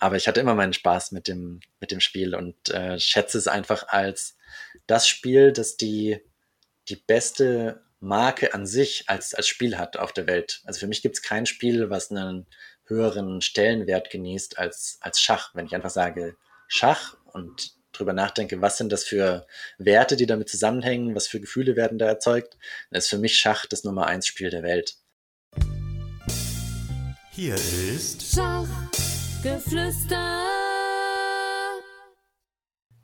aber ich hatte immer meinen Spaß mit dem, mit dem Spiel und äh, schätze es einfach als das Spiel, das die, die beste Marke an sich als, als Spiel hat auf der Welt. Also für mich gibt es kein Spiel, was einen höheren Stellenwert genießt als, als Schach. Wenn ich einfach sage Schach und drüber nachdenke, was sind das für Werte, die damit zusammenhängen, was für Gefühle werden da erzeugt, dann ist für mich Schach das Nummer eins Spiel der Welt. Hier ist Schachgeflüster.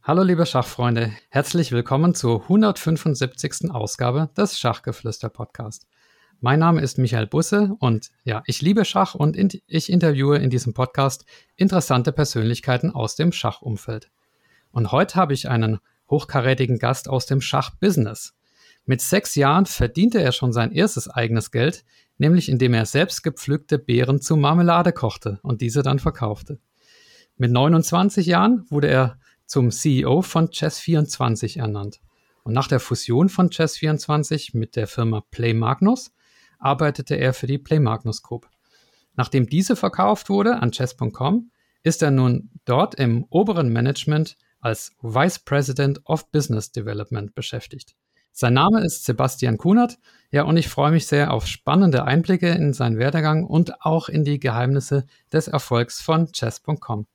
Hallo liebe Schachfreunde, herzlich willkommen zur 175. Ausgabe des Schachgeflüster Podcast. Mein Name ist Michael Busse und ja, ich liebe Schach und in, ich interviewe in diesem Podcast interessante Persönlichkeiten aus dem Schachumfeld. Und heute habe ich einen hochkarätigen Gast aus dem Schachbusiness. Mit sechs Jahren verdiente er schon sein erstes eigenes Geld, nämlich indem er selbst gepflückte Beeren zu Marmelade kochte und diese dann verkaufte. Mit 29 Jahren wurde er zum CEO von Chess24 ernannt. Und nach der Fusion von Chess24 mit der Firma Play Magnus arbeitete er für die Play Magnus Group. Nachdem diese verkauft wurde an Chess.com, ist er nun dort im oberen Management als Vice President of Business Development beschäftigt. Sein Name ist Sebastian Kunert. Ja, und ich freue mich sehr auf spannende Einblicke in seinen Werdegang und auch in die Geheimnisse des Erfolgs von Chess.com.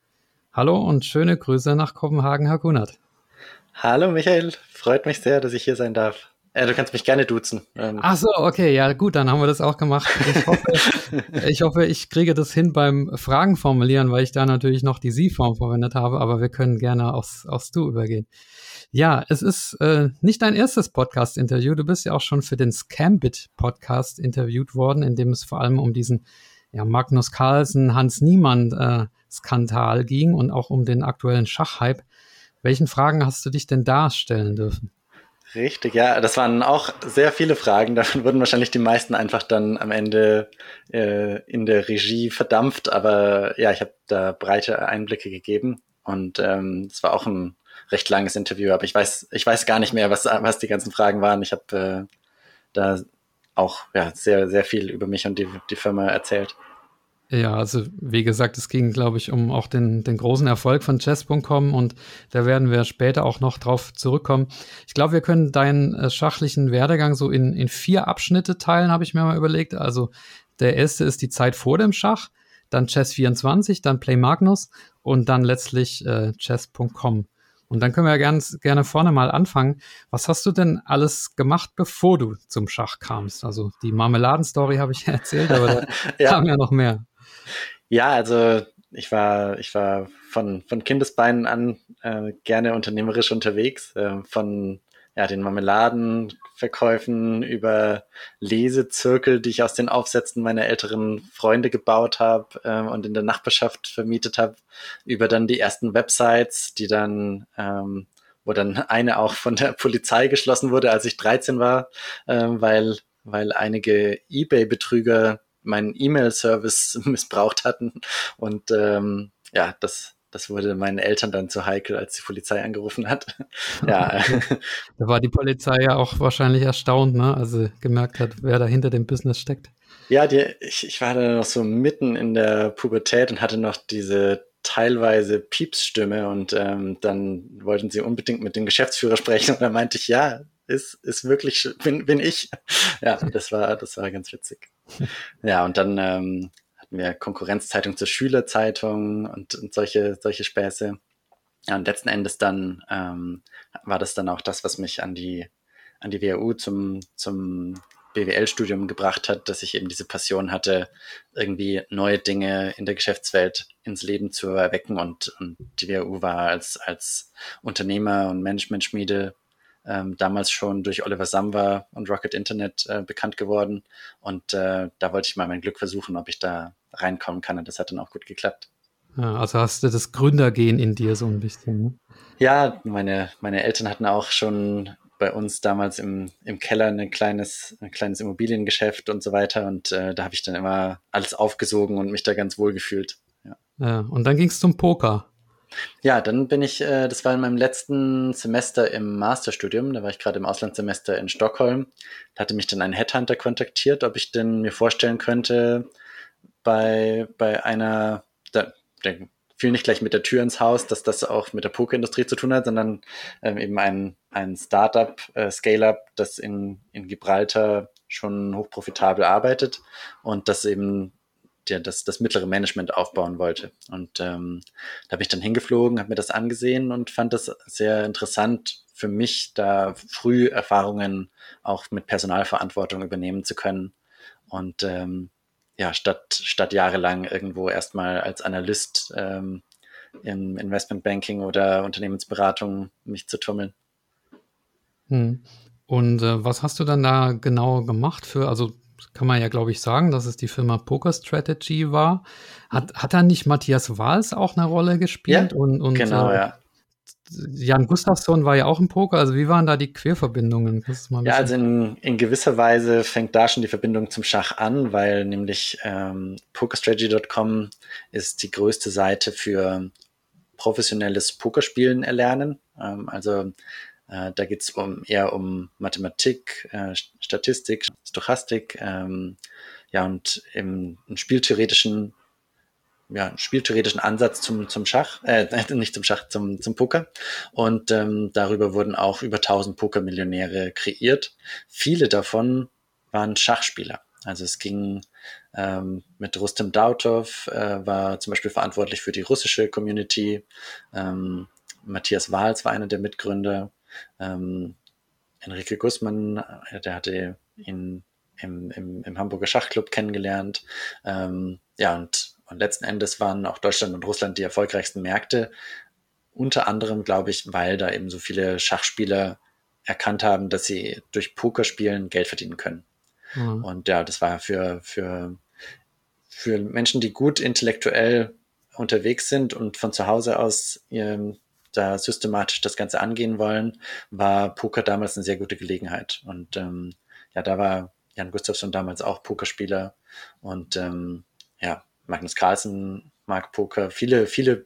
Hallo und schöne Grüße nach Kopenhagen, Herr Kunert. Hallo Michael, freut mich sehr, dass ich hier sein darf. Ja, du kannst mich gerne duzen. Ähm. Ach so, okay, ja gut, dann haben wir das auch gemacht. Ich hoffe, ich, hoffe, ich kriege das hin beim Fragen formulieren, weil ich da natürlich noch die Sie-Form verwendet habe, aber wir können gerne aufs, aufs Du übergehen. Ja, es ist äh, nicht dein erstes Podcast-Interview. Du bist ja auch schon für den Scambit-Podcast interviewt worden, in dem es vor allem um diesen ja, Magnus Carlsen, Hans Niemann äh, Skandal ging und auch um den aktuellen Schachhype. Welchen Fragen hast du dich denn da stellen dürfen? Richtig, ja, das waren auch sehr viele Fragen. Davon wurden wahrscheinlich die meisten einfach dann am Ende äh, in der Regie verdampft. Aber ja, ich habe da breite Einblicke gegeben und ähm, es ähm, war auch ein recht langes Interview. Aber ich weiß, ich weiß gar nicht mehr, was, was die ganzen Fragen waren. Ich habe äh, da auch ja, sehr, sehr viel über mich und die, die Firma erzählt. Ja, also wie gesagt, es ging, glaube ich, um auch den, den großen Erfolg von Chess.com und da werden wir später auch noch drauf zurückkommen. Ich glaube, wir können deinen äh, schachlichen Werdegang so in, in vier Abschnitte teilen, habe ich mir mal überlegt. Also der erste ist die Zeit vor dem Schach, dann Chess24, dann Play Magnus und dann letztlich äh, Chess.com. Und dann können wir ja ganz, gerne vorne mal anfangen. Was hast du denn alles gemacht, bevor du zum Schach kamst? Also die Marmeladenstory habe ich erzählt, aber da ja. kam ja noch mehr. Ja, also ich war, ich war von, von Kindesbeinen an äh, gerne unternehmerisch unterwegs, äh, von ja, den Marmeladenverkäufen über Lesezirkel, die ich aus den Aufsätzen meiner älteren Freunde gebaut habe äh, und in der Nachbarschaft vermietet habe, über dann die ersten Websites, die dann, ähm, wo dann eine auch von der Polizei geschlossen wurde, als ich 13 war, äh, weil, weil einige eBay-Betrüger meinen E-Mail-Service missbraucht hatten. Und ähm, ja, das, das wurde meinen Eltern dann zu heikel, als die Polizei angerufen hat. ja. Da war die Polizei ja auch wahrscheinlich erstaunt, ne? Also gemerkt hat, wer da hinter dem Business steckt. Ja, die, ich, ich war da noch so mitten in der Pubertät und hatte noch diese teilweise Piepsstimme und ähm, dann wollten sie unbedingt mit dem Geschäftsführer sprechen und da meinte ich, ja, ist, ist wirklich, bin, bin ich. Ja, das war, das war ganz witzig. Ja, und dann ähm, hatten wir Konkurrenzzeitung zur Schülerzeitung und, und solche, solche Späße. Ja, und letzten Endes dann ähm, war das dann auch das, was mich an die, an die WHU zum, zum BWL-Studium gebracht hat, dass ich eben diese Passion hatte, irgendwie neue Dinge in der Geschäftswelt ins Leben zu erwecken. Und, und die WHU war als, als Unternehmer und Management-Schmiede ähm, damals schon durch Oliver Samba und Rocket Internet äh, bekannt geworden. Und äh, da wollte ich mal mein Glück versuchen, ob ich da reinkommen kann. Und das hat dann auch gut geklappt. Ja, also hast du das Gründergehen in dir so ein bisschen. Ne? Ja, meine, meine Eltern hatten auch schon bei uns damals im, im Keller ein kleines, ein kleines Immobiliengeschäft und so weiter. Und äh, da habe ich dann immer alles aufgesogen und mich da ganz wohl gefühlt. Ja, ja und dann ging es zum Poker. Ja, dann bin ich, äh, das war in meinem letzten Semester im Masterstudium, da war ich gerade im Auslandssemester in Stockholm. Da hatte mich dann ein Headhunter kontaktiert, ob ich denn mir vorstellen könnte, bei, bei einer, der, der fiel nicht gleich mit der Tür ins Haus, dass das auch mit der Pokerindustrie zu tun hat, sondern ähm, eben ein, ein Startup, äh, Scale-Up, das in, in Gibraltar schon hochprofitabel arbeitet und das eben der, das, das mittlere Management aufbauen wollte. Und ähm, da bin ich dann hingeflogen, habe mir das angesehen und fand das sehr interessant für mich, da früh Erfahrungen auch mit Personalverantwortung übernehmen zu können. Und ähm, ja, statt, statt jahrelang irgendwo erstmal als Analyst ähm, im Investmentbanking oder Unternehmensberatung mich zu tummeln. Hm. Und äh, was hast du dann da genau gemacht für, also kann man ja, glaube ich, sagen, dass es die Firma Poker Strategy war. Hat, hat da nicht Matthias Wahls auch eine Rolle gespielt? Ja, und, und, genau, äh, ja. Jan Gustafsson war ja auch im Poker. Also wie waren da die Querverbindungen? ja, also in, in, gewisser Weise fängt da schon die Verbindung zum Schach an, weil nämlich ähm, PokerStrategy.com ist die größte Seite für professionelles Pokerspielen erlernen. Ähm, also äh, da geht es um, eher um Mathematik, äh, Statistik, Stochastik, ähm, ja, und im, im spieltheoretischen ja, spieltheoretischen Ansatz zum, zum Schach, äh, nicht zum Schach, zum, zum Poker. Und ähm, darüber wurden auch über 1000 Pokermillionäre kreiert. Viele davon waren Schachspieler. Also es ging ähm, mit Rustem Dautov, äh, war zum Beispiel verantwortlich für die russische Community. Ähm, Matthias Wahls war einer der Mitgründer. Ähm, Enrique Guzman, äh, der hatte ihn im, im, im Hamburger Schachclub kennengelernt. Ähm, ja, und, und letzten Endes waren auch Deutschland und Russland die erfolgreichsten Märkte. Unter anderem, glaube ich, weil da eben so viele Schachspieler erkannt haben, dass sie durch Pokerspielen Geld verdienen können. Mhm. Und ja, das war für, für, für Menschen, die gut intellektuell unterwegs sind und von zu Hause aus ihrem da systematisch das Ganze angehen wollen, war Poker damals eine sehr gute Gelegenheit. Und ähm, ja, da war Jan Gustafsson damals auch Pokerspieler und ähm, Magnus Carlsen mag Poker. Viele, viele,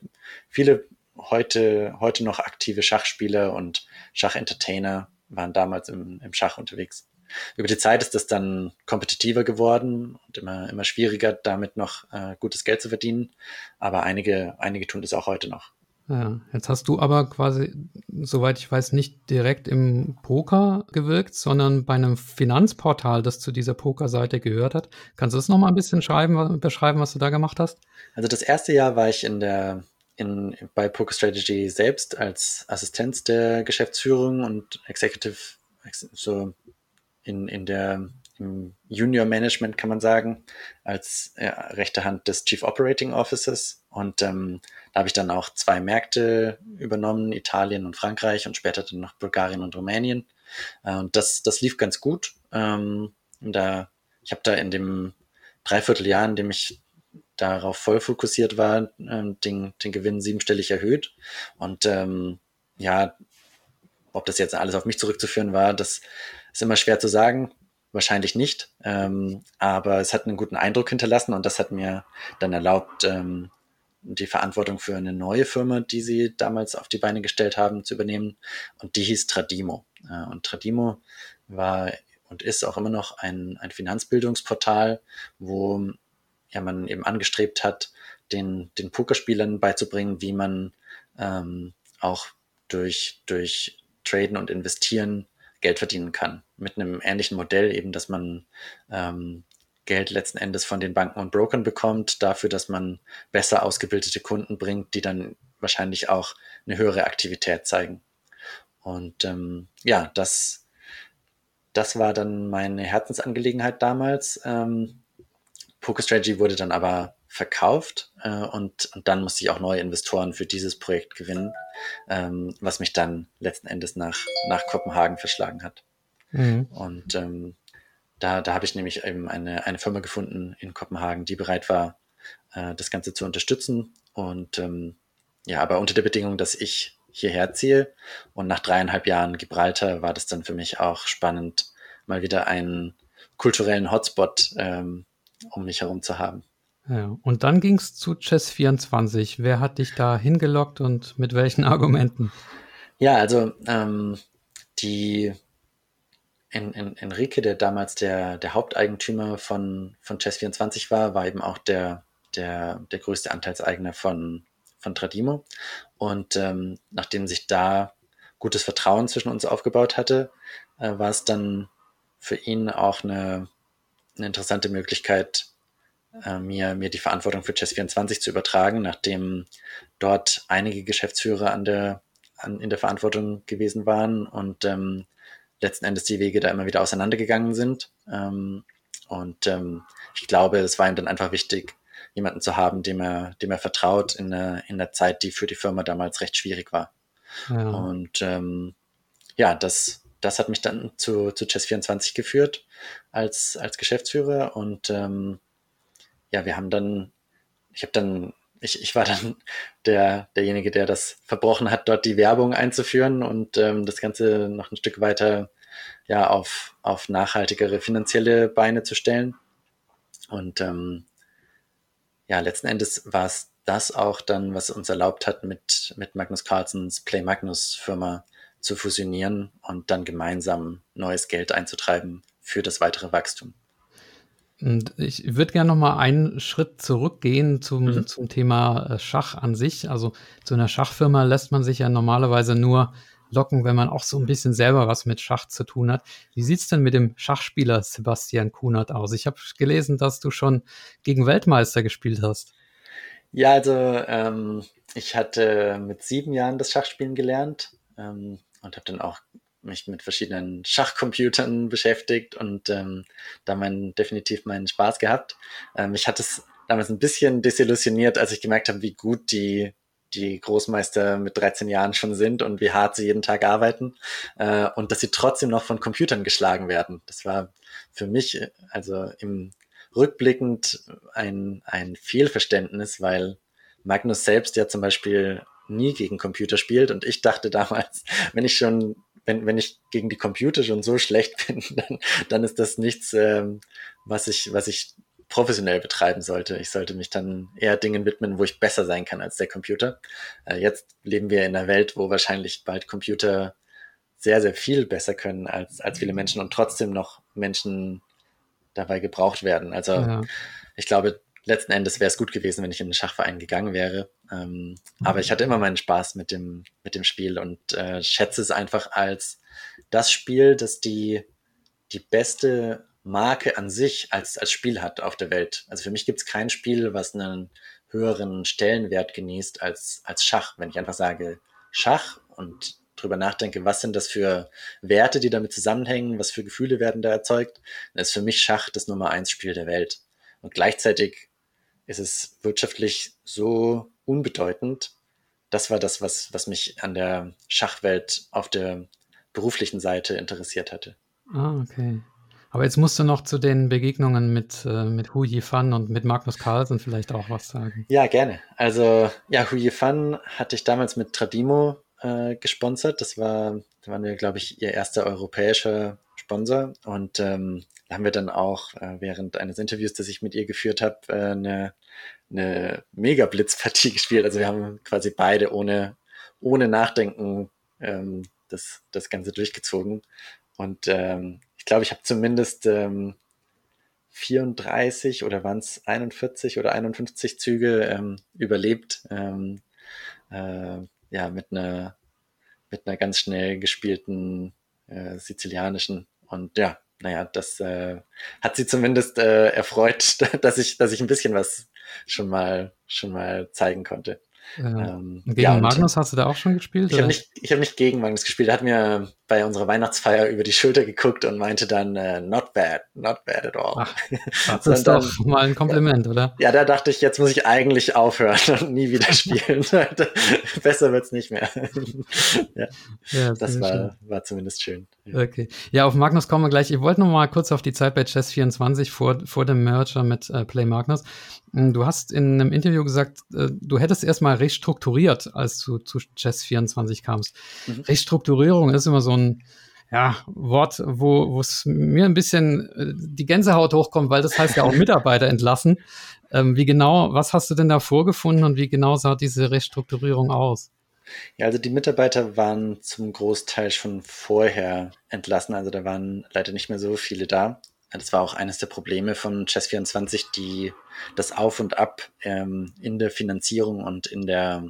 viele heute, heute noch aktive Schachspieler und Schachentertainer waren damals im, im Schach unterwegs. Über die Zeit ist das dann kompetitiver geworden und immer, immer schwieriger, damit noch äh, gutes Geld zu verdienen. Aber einige, einige tun das auch heute noch. Ja, jetzt hast du aber quasi, soweit ich weiß, nicht direkt im Poker gewirkt, sondern bei einem Finanzportal, das zu dieser Pokerseite gehört hat. Kannst du das nochmal ein bisschen schreiben, beschreiben, was du da gemacht hast? Also das erste Jahr war ich in der in, bei Poker Strategy selbst als Assistenz der Geschäftsführung und Executive so in, in der im Junior Management kann man sagen, als ja, rechte Hand des Chief Operating Officers. Und ähm, da habe ich dann auch zwei Märkte übernommen, Italien und Frankreich und später dann noch Bulgarien und Rumänien. Äh, und das, das lief ganz gut. Ähm, da, ich habe da in dem Dreivierteljahr, in dem ich darauf voll fokussiert war, ähm, den, den Gewinn siebenstellig erhöht. Und ähm, ja, ob das jetzt alles auf mich zurückzuführen war, das ist immer schwer zu sagen. Wahrscheinlich nicht. Ähm, aber es hat einen guten Eindruck hinterlassen und das hat mir dann erlaubt, ähm, die Verantwortung für eine neue Firma, die sie damals auf die Beine gestellt haben, zu übernehmen. Und die hieß Tradimo. Äh, und Tradimo war und ist auch immer noch ein, ein Finanzbildungsportal, wo ja, man eben angestrebt hat, den, den Pokerspielern beizubringen, wie man ähm, auch durch, durch Traden und Investieren Geld verdienen kann. Mit einem ähnlichen Modell eben, dass man ähm, Geld letzten Endes von den Banken und Brokern bekommt, dafür, dass man besser ausgebildete Kunden bringt, die dann wahrscheinlich auch eine höhere Aktivität zeigen. Und ähm, ja, das, das war dann meine Herzensangelegenheit damals. Ähm, Poker Strategy wurde dann aber verkauft äh, und, und dann musste ich auch neue Investoren für dieses Projekt gewinnen, ähm, was mich dann letzten Endes nach, nach Kopenhagen verschlagen hat. Mhm. Und ähm, da, da habe ich nämlich eben eine, eine Firma gefunden in Kopenhagen, die bereit war, äh, das Ganze zu unterstützen. Und ähm, ja, aber unter der Bedingung, dass ich hierher ziehe. Und nach dreieinhalb Jahren Gibraltar war das dann für mich auch spannend, mal wieder einen kulturellen Hotspot ähm, um mich herum zu haben. Ja, und dann ging es zu Chess24. Wer hat dich da hingelockt und mit welchen Argumenten? Ja, also ähm, die in, in, Enrique, der damals der, der Haupteigentümer von, von Chess24 war, war eben auch der, der, der größte Anteilseigner von, von Tradimo. Und ähm, nachdem sich da gutes Vertrauen zwischen uns aufgebaut hatte, äh, war es dann für ihn auch eine, eine interessante Möglichkeit, äh, mir, mir die Verantwortung für Chess24 zu übertragen, nachdem dort einige Geschäftsführer an der, an, in der Verantwortung gewesen waren und ähm, letzten Endes die Wege da immer wieder auseinandergegangen sind. Ähm, und ähm, ich glaube, es war ihm dann einfach wichtig, jemanden zu haben, dem er, dem er vertraut in der, in der Zeit, die für die Firma damals recht schwierig war. Ja. Und ähm, ja, das, das hat mich dann zu, zu Chess24 geführt als, als Geschäftsführer und ähm, ja, wir haben dann, ich habe dann, ich, ich war dann der, derjenige, der das verbrochen hat, dort die Werbung einzuführen und ähm, das Ganze noch ein Stück weiter ja, auf, auf nachhaltigere finanzielle Beine zu stellen. Und ähm, ja, letzten Endes war es das auch dann, was uns erlaubt hat, mit, mit Magnus Carlsens Play Magnus Firma zu fusionieren und dann gemeinsam neues Geld einzutreiben für das weitere Wachstum. Und ich würde gerne noch mal einen Schritt zurückgehen zum, mhm. zum Thema äh, Schach an sich. Also zu einer Schachfirma lässt man sich ja normalerweise nur locken, wenn man auch so ein bisschen selber was mit Schach zu tun hat. Wie sieht es denn mit dem Schachspieler Sebastian Kunert aus? Ich habe gelesen, dass du schon gegen Weltmeister gespielt hast. Ja, also ähm, ich hatte mit sieben Jahren das Schachspielen gelernt ähm, und habe dann auch mich mit verschiedenen Schachcomputern beschäftigt und ähm, da mein, definitiv meinen Spaß gehabt. Ähm, ich hatte es damals ein bisschen desillusioniert, als ich gemerkt habe, wie gut die die Großmeister mit 13 Jahren schon sind und wie hart sie jeden Tag arbeiten äh, und dass sie trotzdem noch von Computern geschlagen werden. Das war für mich also im rückblickend ein, ein Fehlverständnis, weil Magnus selbst ja zum Beispiel nie gegen Computer spielt und ich dachte damals, wenn ich schon wenn, wenn ich gegen die Computer schon so schlecht bin, dann, dann ist das nichts, ähm, was ich, was ich professionell betreiben sollte. Ich sollte mich dann eher Dingen widmen, wo ich besser sein kann als der Computer. Äh, jetzt leben wir in einer Welt, wo wahrscheinlich bald Computer sehr, sehr viel besser können als, als viele Menschen und trotzdem noch Menschen dabei gebraucht werden. Also ja. ich glaube, letzten Endes wäre es gut gewesen, wenn ich in den Schachverein gegangen wäre. Ähm, mhm. Aber ich hatte immer meinen Spaß mit dem, mit dem Spiel und äh, schätze es einfach als das Spiel, das die, die beste Marke an sich als, als Spiel hat auf der Welt. Also für mich gibt es kein Spiel, was einen höheren Stellenwert genießt als, als Schach. Wenn ich einfach sage Schach und drüber nachdenke, was sind das für Werte, die damit zusammenhängen, was für Gefühle werden da erzeugt, dann ist für mich Schach das Nummer eins Spiel der Welt. Und gleichzeitig ist es wirtschaftlich so unbedeutend. Das war das, was, was mich an der Schachwelt auf der beruflichen Seite interessiert hatte. Ah, okay. Aber jetzt musst du noch zu den Begegnungen mit, äh, mit Hu Yifan und mit Magnus Carlsen vielleicht auch was sagen. Ja, gerne. Also, ja, Hu Yifan hatte ich damals mit Tradimo äh, gesponsert. Das war, da waren wir, glaube ich, ihr erster europäischer Sponsor. Und ähm, da haben wir dann auch äh, während eines Interviews, das ich mit ihr geführt habe, äh, eine, eine Mega-Blitzpartie gespielt. Also wir haben quasi beide ohne, ohne Nachdenken ähm, das, das Ganze durchgezogen. Und ähm, ich glaube, ich habe zumindest ähm, 34 oder waren es 41 oder 51 Züge ähm, überlebt. Ähm, äh, ja, mit einer mit einer ganz schnell gespielten äh, sizilianischen. Und ja, naja, das äh, hat sie zumindest äh, erfreut, dass ich, dass ich ein bisschen was schon mal schon mal zeigen konnte. Ähm, gegen ja, Magnus hast du da auch schon gespielt? Ich habe nicht, ich hab nicht gegen Magnus gespielt. Er hat mir bei unserer Weihnachtsfeier über die Schulter geguckt und meinte dann, äh, not bad, not bad at all. Ach, das ist doch mal ein Kompliment, oder? Ja, da dachte ich, jetzt muss ich eigentlich aufhören und nie wieder spielen. Besser wird's nicht mehr. ja, ja das war, war zumindest schön. Ja. Okay. Ja, auf Magnus kommen wir gleich. Ich wollte noch mal kurz auf die Zeit bei Chess24 vor, vor dem Merger mit äh, Play Magnus. Hm, du hast in einem Interview gesagt, äh, du hättest erstmal restrukturiert, als du zu Chess24 kamst. Mhm. Restrukturierung ist immer so ein ja, Wort, wo es mir ein bisschen äh, die Gänsehaut hochkommt, weil das heißt ja auch Mitarbeiter entlassen. Ähm, wie genau, was hast du denn da vorgefunden und wie genau sah diese Restrukturierung aus? Ja, also die Mitarbeiter waren zum Großteil schon vorher entlassen, also da waren leider nicht mehr so viele da. das war auch eines der Probleme von Chess24, die das Auf und Ab ähm, in der Finanzierung und in der,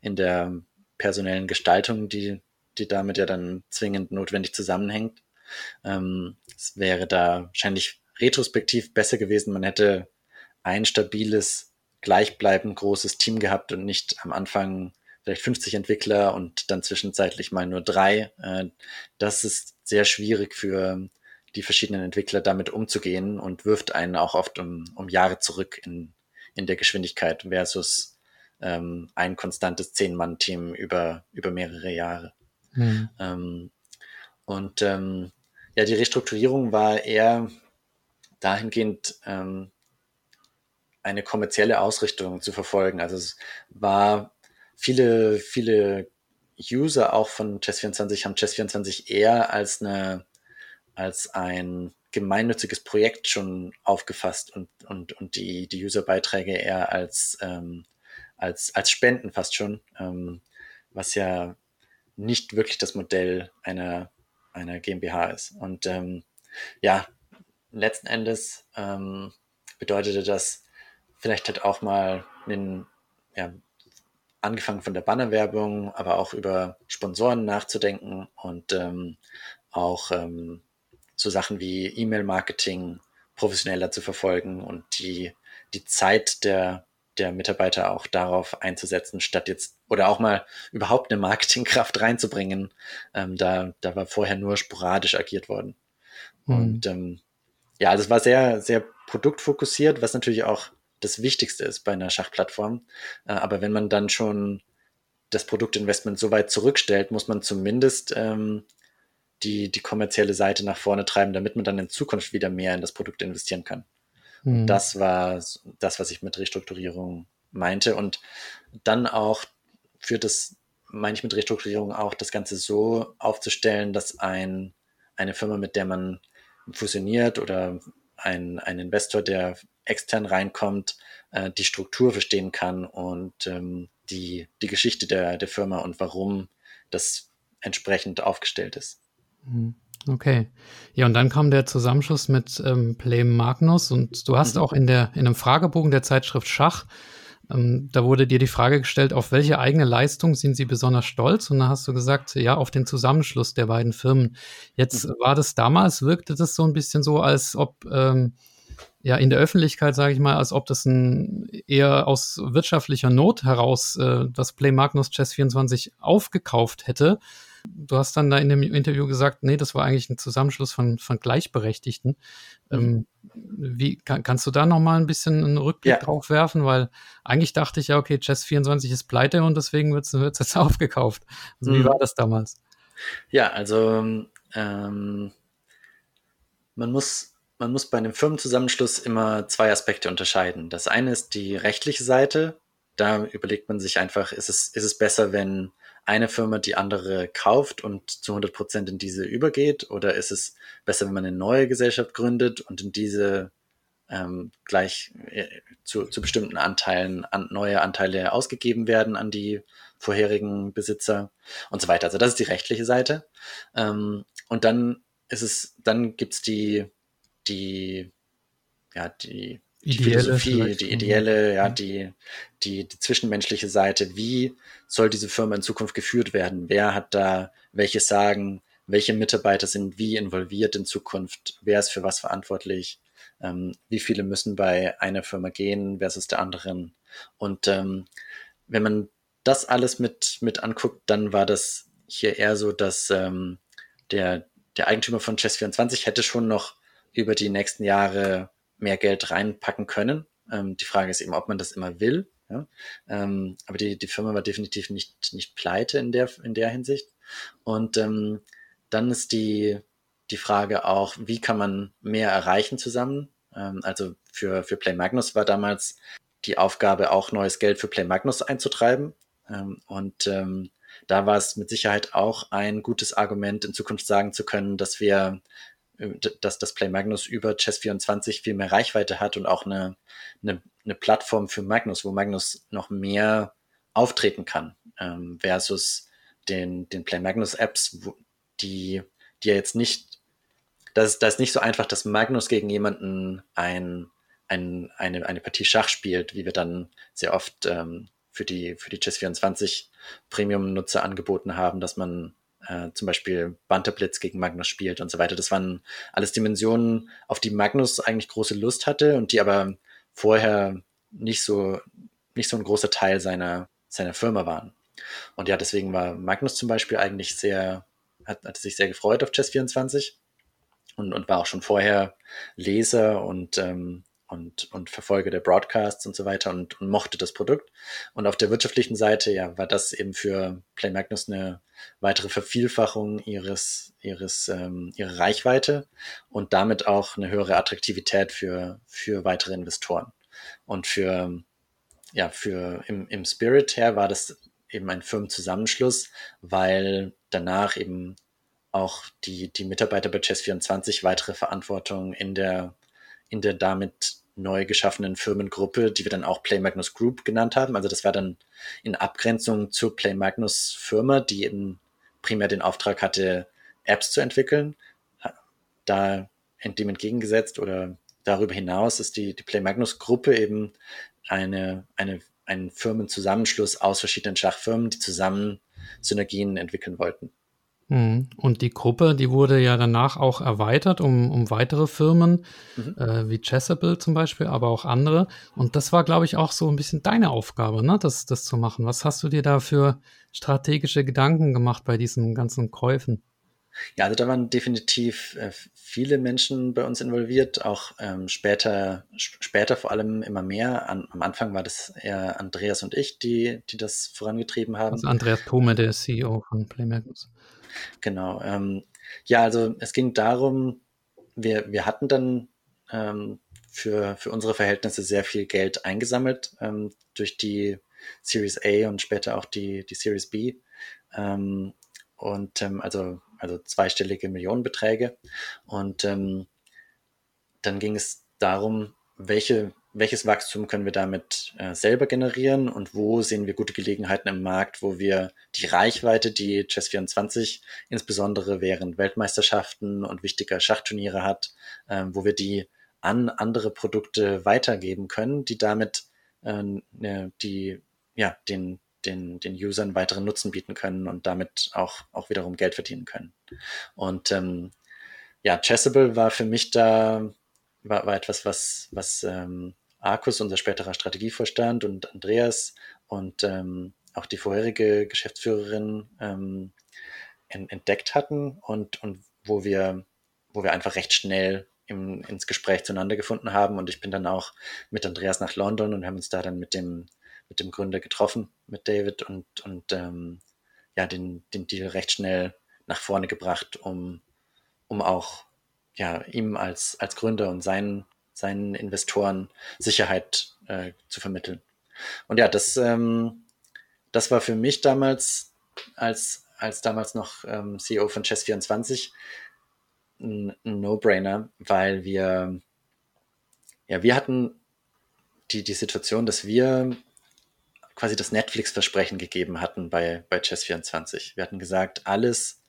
in der personellen Gestaltung, die, die damit ja dann zwingend notwendig zusammenhängt. Ähm, es wäre da wahrscheinlich retrospektiv besser gewesen, man hätte ein stabiles, gleichbleibend großes Team gehabt und nicht am Anfang vielleicht 50 Entwickler und dann zwischenzeitlich mal nur drei. Äh, das ist sehr schwierig für die verschiedenen Entwickler damit umzugehen und wirft einen auch oft um, um Jahre zurück in, in der Geschwindigkeit versus ähm, ein konstantes Zehn-Mann-Team über, über mehrere Jahre. Mhm. Ähm, und ähm, ja, die Restrukturierung war eher dahingehend ähm, eine kommerzielle Ausrichtung zu verfolgen. Also es war viele, viele User auch von Chess24 haben Chess24 eher als eine, als ein gemeinnütziges Projekt schon aufgefasst und, und, und die, die Userbeiträge eher als, ähm, als, als Spenden fast schon, ähm, was ja nicht wirklich das Modell einer, einer GmbH ist. Und ähm, ja, letzten Endes ähm, bedeutete das vielleicht halt auch mal einen, ja, angefangen von der Bannerwerbung, aber auch über Sponsoren nachzudenken und ähm, auch ähm, so Sachen wie E-Mail-Marketing professioneller zu verfolgen und die, die Zeit der, der Mitarbeiter auch darauf einzusetzen, statt jetzt oder auch mal überhaupt eine Marketingkraft reinzubringen. Ähm, da, da war vorher nur sporadisch agiert worden. Mhm. Und ähm, ja, also es war sehr, sehr produktfokussiert, was natürlich auch das Wichtigste ist bei einer Schachplattform. Äh, aber wenn man dann schon das Produktinvestment so weit zurückstellt, muss man zumindest ähm, die, die kommerzielle Seite nach vorne treiben, damit man dann in Zukunft wieder mehr in das Produkt investieren kann. Mhm. Das war das, was ich mit Restrukturierung meinte. Und dann auch für das, meine ich mit Restrukturierung auch, das Ganze so aufzustellen, dass ein, eine Firma, mit der man fusioniert oder ein, ein Investor, der extern reinkommt, äh, die Struktur verstehen kann und ähm, die, die Geschichte der, der Firma und warum das entsprechend aufgestellt ist. Mhm. Okay. Ja, und dann kam der Zusammenschluss mit ähm, Play Magnus und du hast mhm. auch in der in einem Fragebogen der Zeitschrift Schach ähm, da wurde dir die Frage gestellt, auf welche eigene Leistung sind Sie besonders stolz? Und da hast du gesagt, ja, auf den Zusammenschluss der beiden Firmen. Jetzt mhm. war das damals, wirkte das so ein bisschen so, als ob ähm, ja in der Öffentlichkeit, sage ich mal, als ob das ein eher aus wirtschaftlicher Not heraus äh, das Play Magnus Chess 24 aufgekauft hätte. Du hast dann da in dem Interview gesagt, nee, das war eigentlich ein Zusammenschluss von, von Gleichberechtigten. Mhm. Ähm, wie kann, kannst du da noch mal ein bisschen einen Rückblick ja. drauf werfen? Weil eigentlich dachte ich ja, okay, Chess24 ist pleite und deswegen wird es jetzt aufgekauft. Also mhm. wie war das damals? Ja, also ähm, man muss man muss bei einem Firmenzusammenschluss immer zwei Aspekte unterscheiden. Das eine ist die rechtliche Seite. Da überlegt man sich einfach, ist es, ist es besser, wenn eine Firma die andere kauft und zu 100 Prozent in diese übergeht? Oder ist es besser, wenn man eine neue Gesellschaft gründet und in diese ähm, gleich äh, zu, zu bestimmten Anteilen an, neue Anteile ausgegeben werden an die vorherigen Besitzer und so weiter. Also das ist die rechtliche Seite. Ähm, und dann ist es, dann gibt's die, die, ja, die die Philosophie, die ideelle, ja, die, die, die zwischenmenschliche Seite. Wie soll diese Firma in Zukunft geführt werden? Wer hat da welches Sagen? Welche Mitarbeiter sind wie involviert in Zukunft? Wer ist für was verantwortlich? Ähm, wie viele müssen bei einer Firma gehen versus der anderen? Und ähm, wenn man das alles mit, mit anguckt, dann war das hier eher so, dass ähm, der, der Eigentümer von Chess24 hätte schon noch über die nächsten Jahre mehr Geld reinpacken können. Ähm, die Frage ist eben, ob man das immer will. Ja? Ähm, aber die, die Firma war definitiv nicht, nicht pleite in der, in der Hinsicht. Und ähm, dann ist die, die Frage auch, wie kann man mehr erreichen zusammen? Ähm, also für, für Play Magnus war damals die Aufgabe, auch neues Geld für Play Magnus einzutreiben. Ähm, und ähm, da war es mit Sicherheit auch ein gutes Argument, in Zukunft sagen zu können, dass wir dass das Play Magnus über Chess24 viel mehr Reichweite hat und auch eine, eine, eine Plattform für Magnus, wo Magnus noch mehr auftreten kann, ähm, versus den, den Play Magnus Apps, wo, die, die ja jetzt nicht, das, ist, das ist nicht so einfach, dass Magnus gegen jemanden ein, ein, eine, eine Partie Schach spielt, wie wir dann sehr oft ähm, für die, für die Chess24 Premium-Nutzer angeboten haben, dass man äh, zum Beispiel Banterblitz gegen Magnus spielt und so weiter. Das waren alles Dimensionen, auf die Magnus eigentlich große Lust hatte und die aber vorher nicht so, nicht so ein großer Teil seiner, seiner Firma waren. Und ja, deswegen war Magnus zum Beispiel eigentlich sehr, hat, hat sich sehr gefreut auf Chess24 und, und war auch schon vorher Leser und, ähm, und, und Verfolger der Broadcasts und so weiter und, und mochte das Produkt. Und auf der wirtschaftlichen Seite, ja, war das eben für Play Magnus eine weitere Vervielfachung ihres, ihres, ähm, ihrer Reichweite und damit auch eine höhere Attraktivität für, für weitere Investoren. Und für, ja, für im, im Spirit her war das eben ein Firmenzusammenschluss, weil danach eben auch die, die Mitarbeiter bei Chess24 weitere Verantwortung in der, in der damit neu geschaffenen Firmengruppe, die wir dann auch Play Magnus Group genannt haben. Also das war dann in Abgrenzung zur Play Magnus Firma, die eben primär den Auftrag hatte, Apps zu entwickeln. Da dem entgegengesetzt oder darüber hinaus ist die, die Play Magnus Gruppe eben eine, eine, ein Firmenzusammenschluss aus verschiedenen Schachfirmen, die zusammen Synergien entwickeln wollten. Mhm. Und die Gruppe, die wurde ja danach auch erweitert um, um weitere Firmen, mhm. äh, wie Chessable zum Beispiel, aber auch andere. Und das war, glaube ich, auch so ein bisschen deine Aufgabe, ne? das, das zu machen. Was hast du dir da für strategische Gedanken gemacht bei diesen ganzen Käufen? Ja, also da waren definitiv äh, viele Menschen bei uns involviert, auch ähm, später, später vor allem immer mehr. An, am Anfang war das eher Andreas und ich, die, die das vorangetrieben haben. Also Andreas Thome, der CEO von Playmagnus. Genau. Ähm, ja, also es ging darum, wir, wir hatten dann ähm, für, für unsere Verhältnisse sehr viel Geld eingesammelt ähm, durch die Series A und später auch die, die Series B. Ähm, und ähm, also, also zweistellige Millionenbeträge. Und ähm, dann ging es darum, welche welches Wachstum können wir damit äh, selber generieren und wo sehen wir gute Gelegenheiten im Markt, wo wir die Reichweite, die Chess24 insbesondere während Weltmeisterschaften und wichtiger Schachturniere hat, äh, wo wir die an andere Produkte weitergeben können, die damit äh, die, ja, den, den, den Usern weiteren Nutzen bieten können und damit auch, auch wiederum Geld verdienen können. Und ähm, ja, Chessable war für mich da war, war etwas, was, was ähm, Arkus, unser späterer Strategievorstand und Andreas und ähm, auch die vorherige Geschäftsführerin ähm, entdeckt hatten und, und wo wir, wo wir einfach recht schnell im, ins Gespräch zueinander gefunden haben. Und ich bin dann auch mit Andreas nach London und haben uns da dann mit dem, mit dem Gründer getroffen, mit David und, und ähm, ja, den, den Deal recht schnell nach vorne gebracht, um, um auch ja, ihm als, als Gründer und seinen seinen Investoren Sicherheit äh, zu vermitteln. Und ja, das, ähm, das war für mich damals, als, als damals noch ähm, CEO von Chess24, ein, ein No-Brainer, weil wir, ja, wir hatten die, die Situation, dass wir quasi das Netflix-Versprechen gegeben hatten bei, bei Chess24. Wir hatten gesagt, alles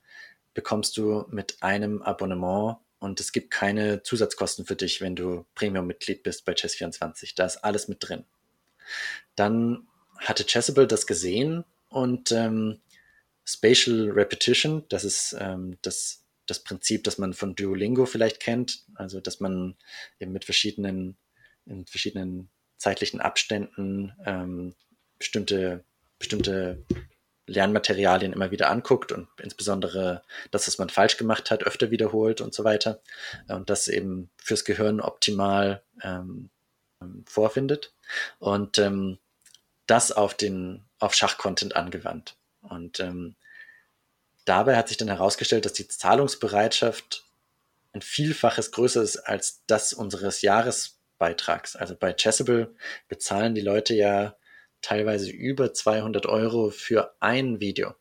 bekommst du mit einem Abonnement und es gibt keine Zusatzkosten für dich, wenn du Premium-Mitglied bist bei Chess24. Da ist alles mit drin. Dann hatte Chessable das gesehen und ähm, Spatial Repetition, das ist ähm, das, das Prinzip, das man von Duolingo vielleicht kennt, also dass man eben mit verschiedenen, in verschiedenen zeitlichen Abständen ähm, bestimmte, bestimmte Lernmaterialien immer wieder anguckt und insbesondere das, was man falsch gemacht hat, öfter wiederholt und so weiter. Und das eben fürs Gehirn optimal ähm, vorfindet. Und ähm, das auf den, auf Schachcontent angewandt. Und ähm, dabei hat sich dann herausgestellt, dass die Zahlungsbereitschaft ein Vielfaches größer ist als das unseres Jahresbeitrags. Also bei Chessable bezahlen die Leute ja teilweise über 200 Euro für ein Video.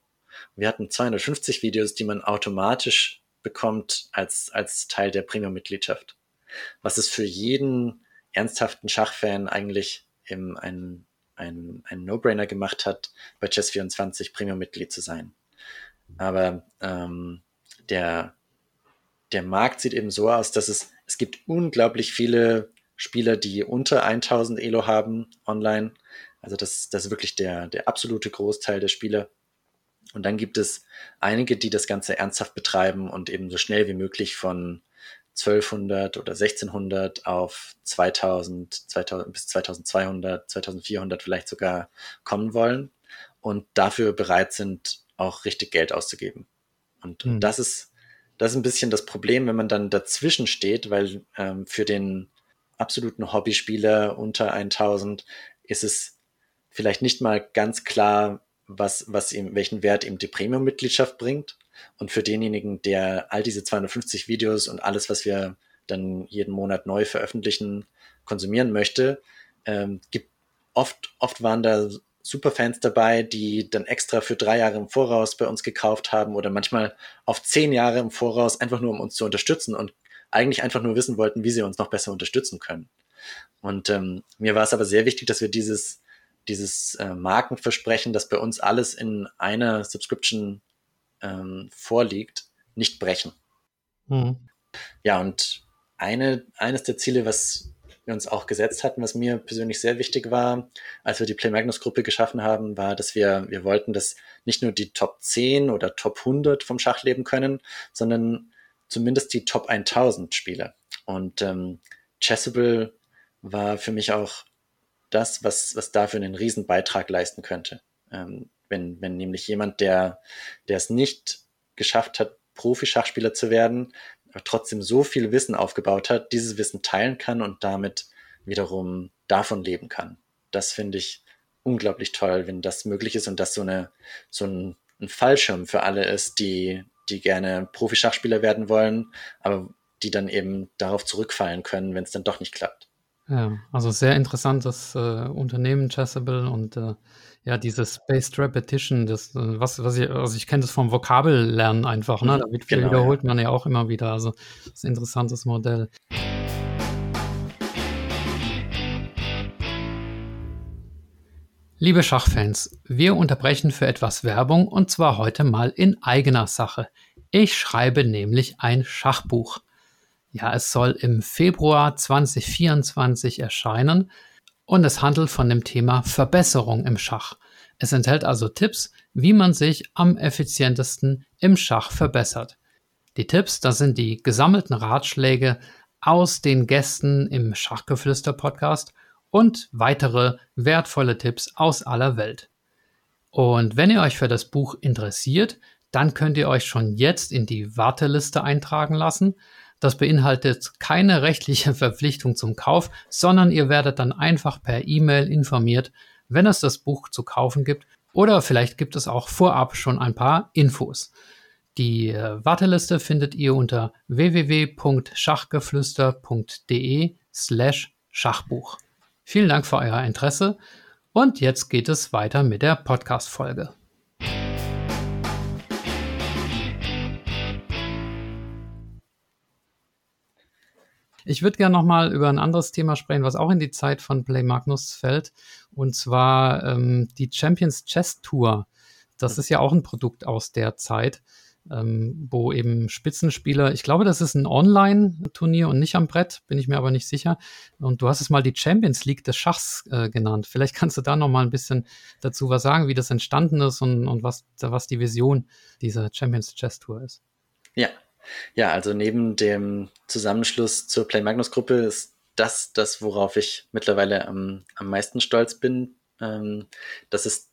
Wir hatten 250 Videos, die man automatisch bekommt als, als Teil der Premium-Mitgliedschaft. Was es für jeden ernsthaften Schachfan eigentlich im, ein, ein, ein No-Brainer gemacht hat, bei Chess24 Premium-Mitglied zu sein. Aber ähm, der, der Markt sieht eben so aus, dass es, es gibt unglaublich viele Spieler, die unter 1000 Elo haben online. Also das, das ist wirklich der, der absolute Großteil der Spieler. Und dann gibt es einige, die das Ganze ernsthaft betreiben und eben so schnell wie möglich von 1200 oder 1600 auf 2000, 2000 bis 2200, 2400 vielleicht sogar kommen wollen und dafür bereit sind, auch richtig Geld auszugeben. Und, mhm. das ist, das ist ein bisschen das Problem, wenn man dann dazwischen steht, weil ähm, für den absoluten Hobbyspieler unter 1000 ist es vielleicht nicht mal ganz klar, was, was ihm, welchen Wert ihm die Premium-Mitgliedschaft bringt. Und für denjenigen, der all diese 250 Videos und alles, was wir dann jeden Monat neu veröffentlichen, konsumieren möchte, ähm, gibt oft, oft waren da Superfans dabei, die dann extra für drei Jahre im Voraus bei uns gekauft haben oder manchmal auf zehn Jahre im Voraus, einfach nur um uns zu unterstützen und eigentlich einfach nur wissen wollten, wie sie uns noch besser unterstützen können. Und ähm, mir war es aber sehr wichtig, dass wir dieses, dieses äh, Markenversprechen, das bei uns alles in einer Subscription ähm, vorliegt, nicht brechen. Mhm. Ja, und eine, eines der Ziele, was wir uns auch gesetzt hatten, was mir persönlich sehr wichtig war, als wir die Play Magnus Gruppe geschaffen haben, war, dass wir, wir wollten, dass nicht nur die Top 10 oder Top 100 vom Schach leben können, sondern zumindest die Top 1000 Spieler. Und ähm, Chessable war für mich auch das, was, was dafür einen riesen Beitrag leisten könnte. Ähm, wenn, wenn nämlich jemand, der, der es nicht geschafft hat, Profi-Schachspieler zu werden, trotzdem so viel Wissen aufgebaut hat, dieses Wissen teilen kann und damit wiederum davon leben kann. Das finde ich unglaublich toll, wenn das möglich ist und das so eine, so ein, ein Fallschirm für alle ist, die, die gerne Profi-Schachspieler werden wollen, aber die dann eben darauf zurückfallen können, wenn es dann doch nicht klappt. Ja, also sehr interessantes äh, Unternehmen, Chessable und äh, ja, dieses Spaced Repetition, das, äh, was, was ich, also ich kenne das vom Vokabellernen einfach, ne? Mhm, da wird viel genau, wiederholt ja. man ja auch immer wieder. Also das ist ein interessantes Modell. Liebe Schachfans, wir unterbrechen für etwas Werbung und zwar heute mal in eigener Sache. Ich schreibe nämlich ein Schachbuch. Ja, es soll im Februar 2024 erscheinen und es handelt von dem Thema Verbesserung im Schach. Es enthält also Tipps, wie man sich am effizientesten im Schach verbessert. Die Tipps, das sind die gesammelten Ratschläge aus den Gästen im Schachgeflüster Podcast und weitere wertvolle Tipps aus aller Welt. Und wenn ihr euch für das Buch interessiert, dann könnt ihr euch schon jetzt in die Warteliste eintragen lassen. Das beinhaltet keine rechtliche Verpflichtung zum Kauf, sondern ihr werdet dann einfach per E-Mail informiert, wenn es das Buch zu kaufen gibt oder vielleicht gibt es auch vorab schon ein paar Infos. Die äh, Warteliste findet ihr unter www.schachgeflüster.de slash Schachbuch. Vielen Dank für euer Interesse und jetzt geht es weiter mit der Podcast-Folge. Ich würde gerne nochmal über ein anderes Thema sprechen, was auch in die Zeit von Play Magnus fällt, und zwar ähm, die Champions Chess Tour. Das ist ja auch ein Produkt aus der Zeit, ähm, wo eben Spitzenspieler, ich glaube, das ist ein Online-Turnier und nicht am Brett, bin ich mir aber nicht sicher. Und du hast es mal die Champions League des Schachs äh, genannt. Vielleicht kannst du da nochmal ein bisschen dazu was sagen, wie das entstanden ist und, und was, was die Vision dieser Champions Chess Tour ist. Ja, ja, also neben dem Zusammenschluss zur Play Magnus Gruppe ist das das, worauf ich mittlerweile am, am meisten stolz bin. Ähm, das ist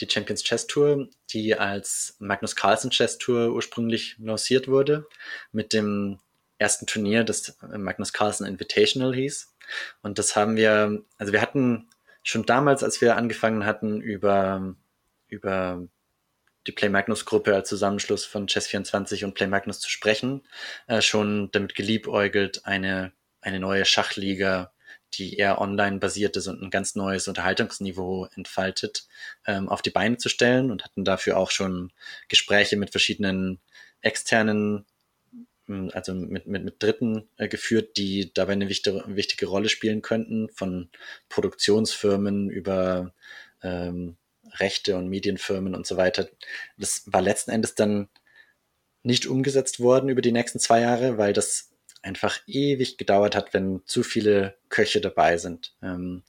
die Champions Chess Tour, die als Magnus Carlsen Chess Tour ursprünglich lanciert wurde, mit dem ersten Turnier, das Magnus Carlsen Invitational hieß. Und das haben wir, also wir hatten schon damals, als wir angefangen hatten, über, über die Play Magnus Gruppe als Zusammenschluss von Chess24 und Play Magnus zu sprechen, äh, schon damit geliebäugelt, eine, eine neue Schachliga, die eher online basiert ist und ein ganz neues Unterhaltungsniveau entfaltet, ähm, auf die Beine zu stellen und hatten dafür auch schon Gespräche mit verschiedenen externen hm, also mit, mit, mit Dritten äh, geführt, die dabei eine wichtige, wichtige Rolle spielen könnten, von Produktionsfirmen über ähm, Rechte und Medienfirmen und so weiter. Das war letzten Endes dann nicht umgesetzt worden über die nächsten zwei Jahre, weil das einfach ewig gedauert hat, wenn zu viele Köche dabei sind. Ähm,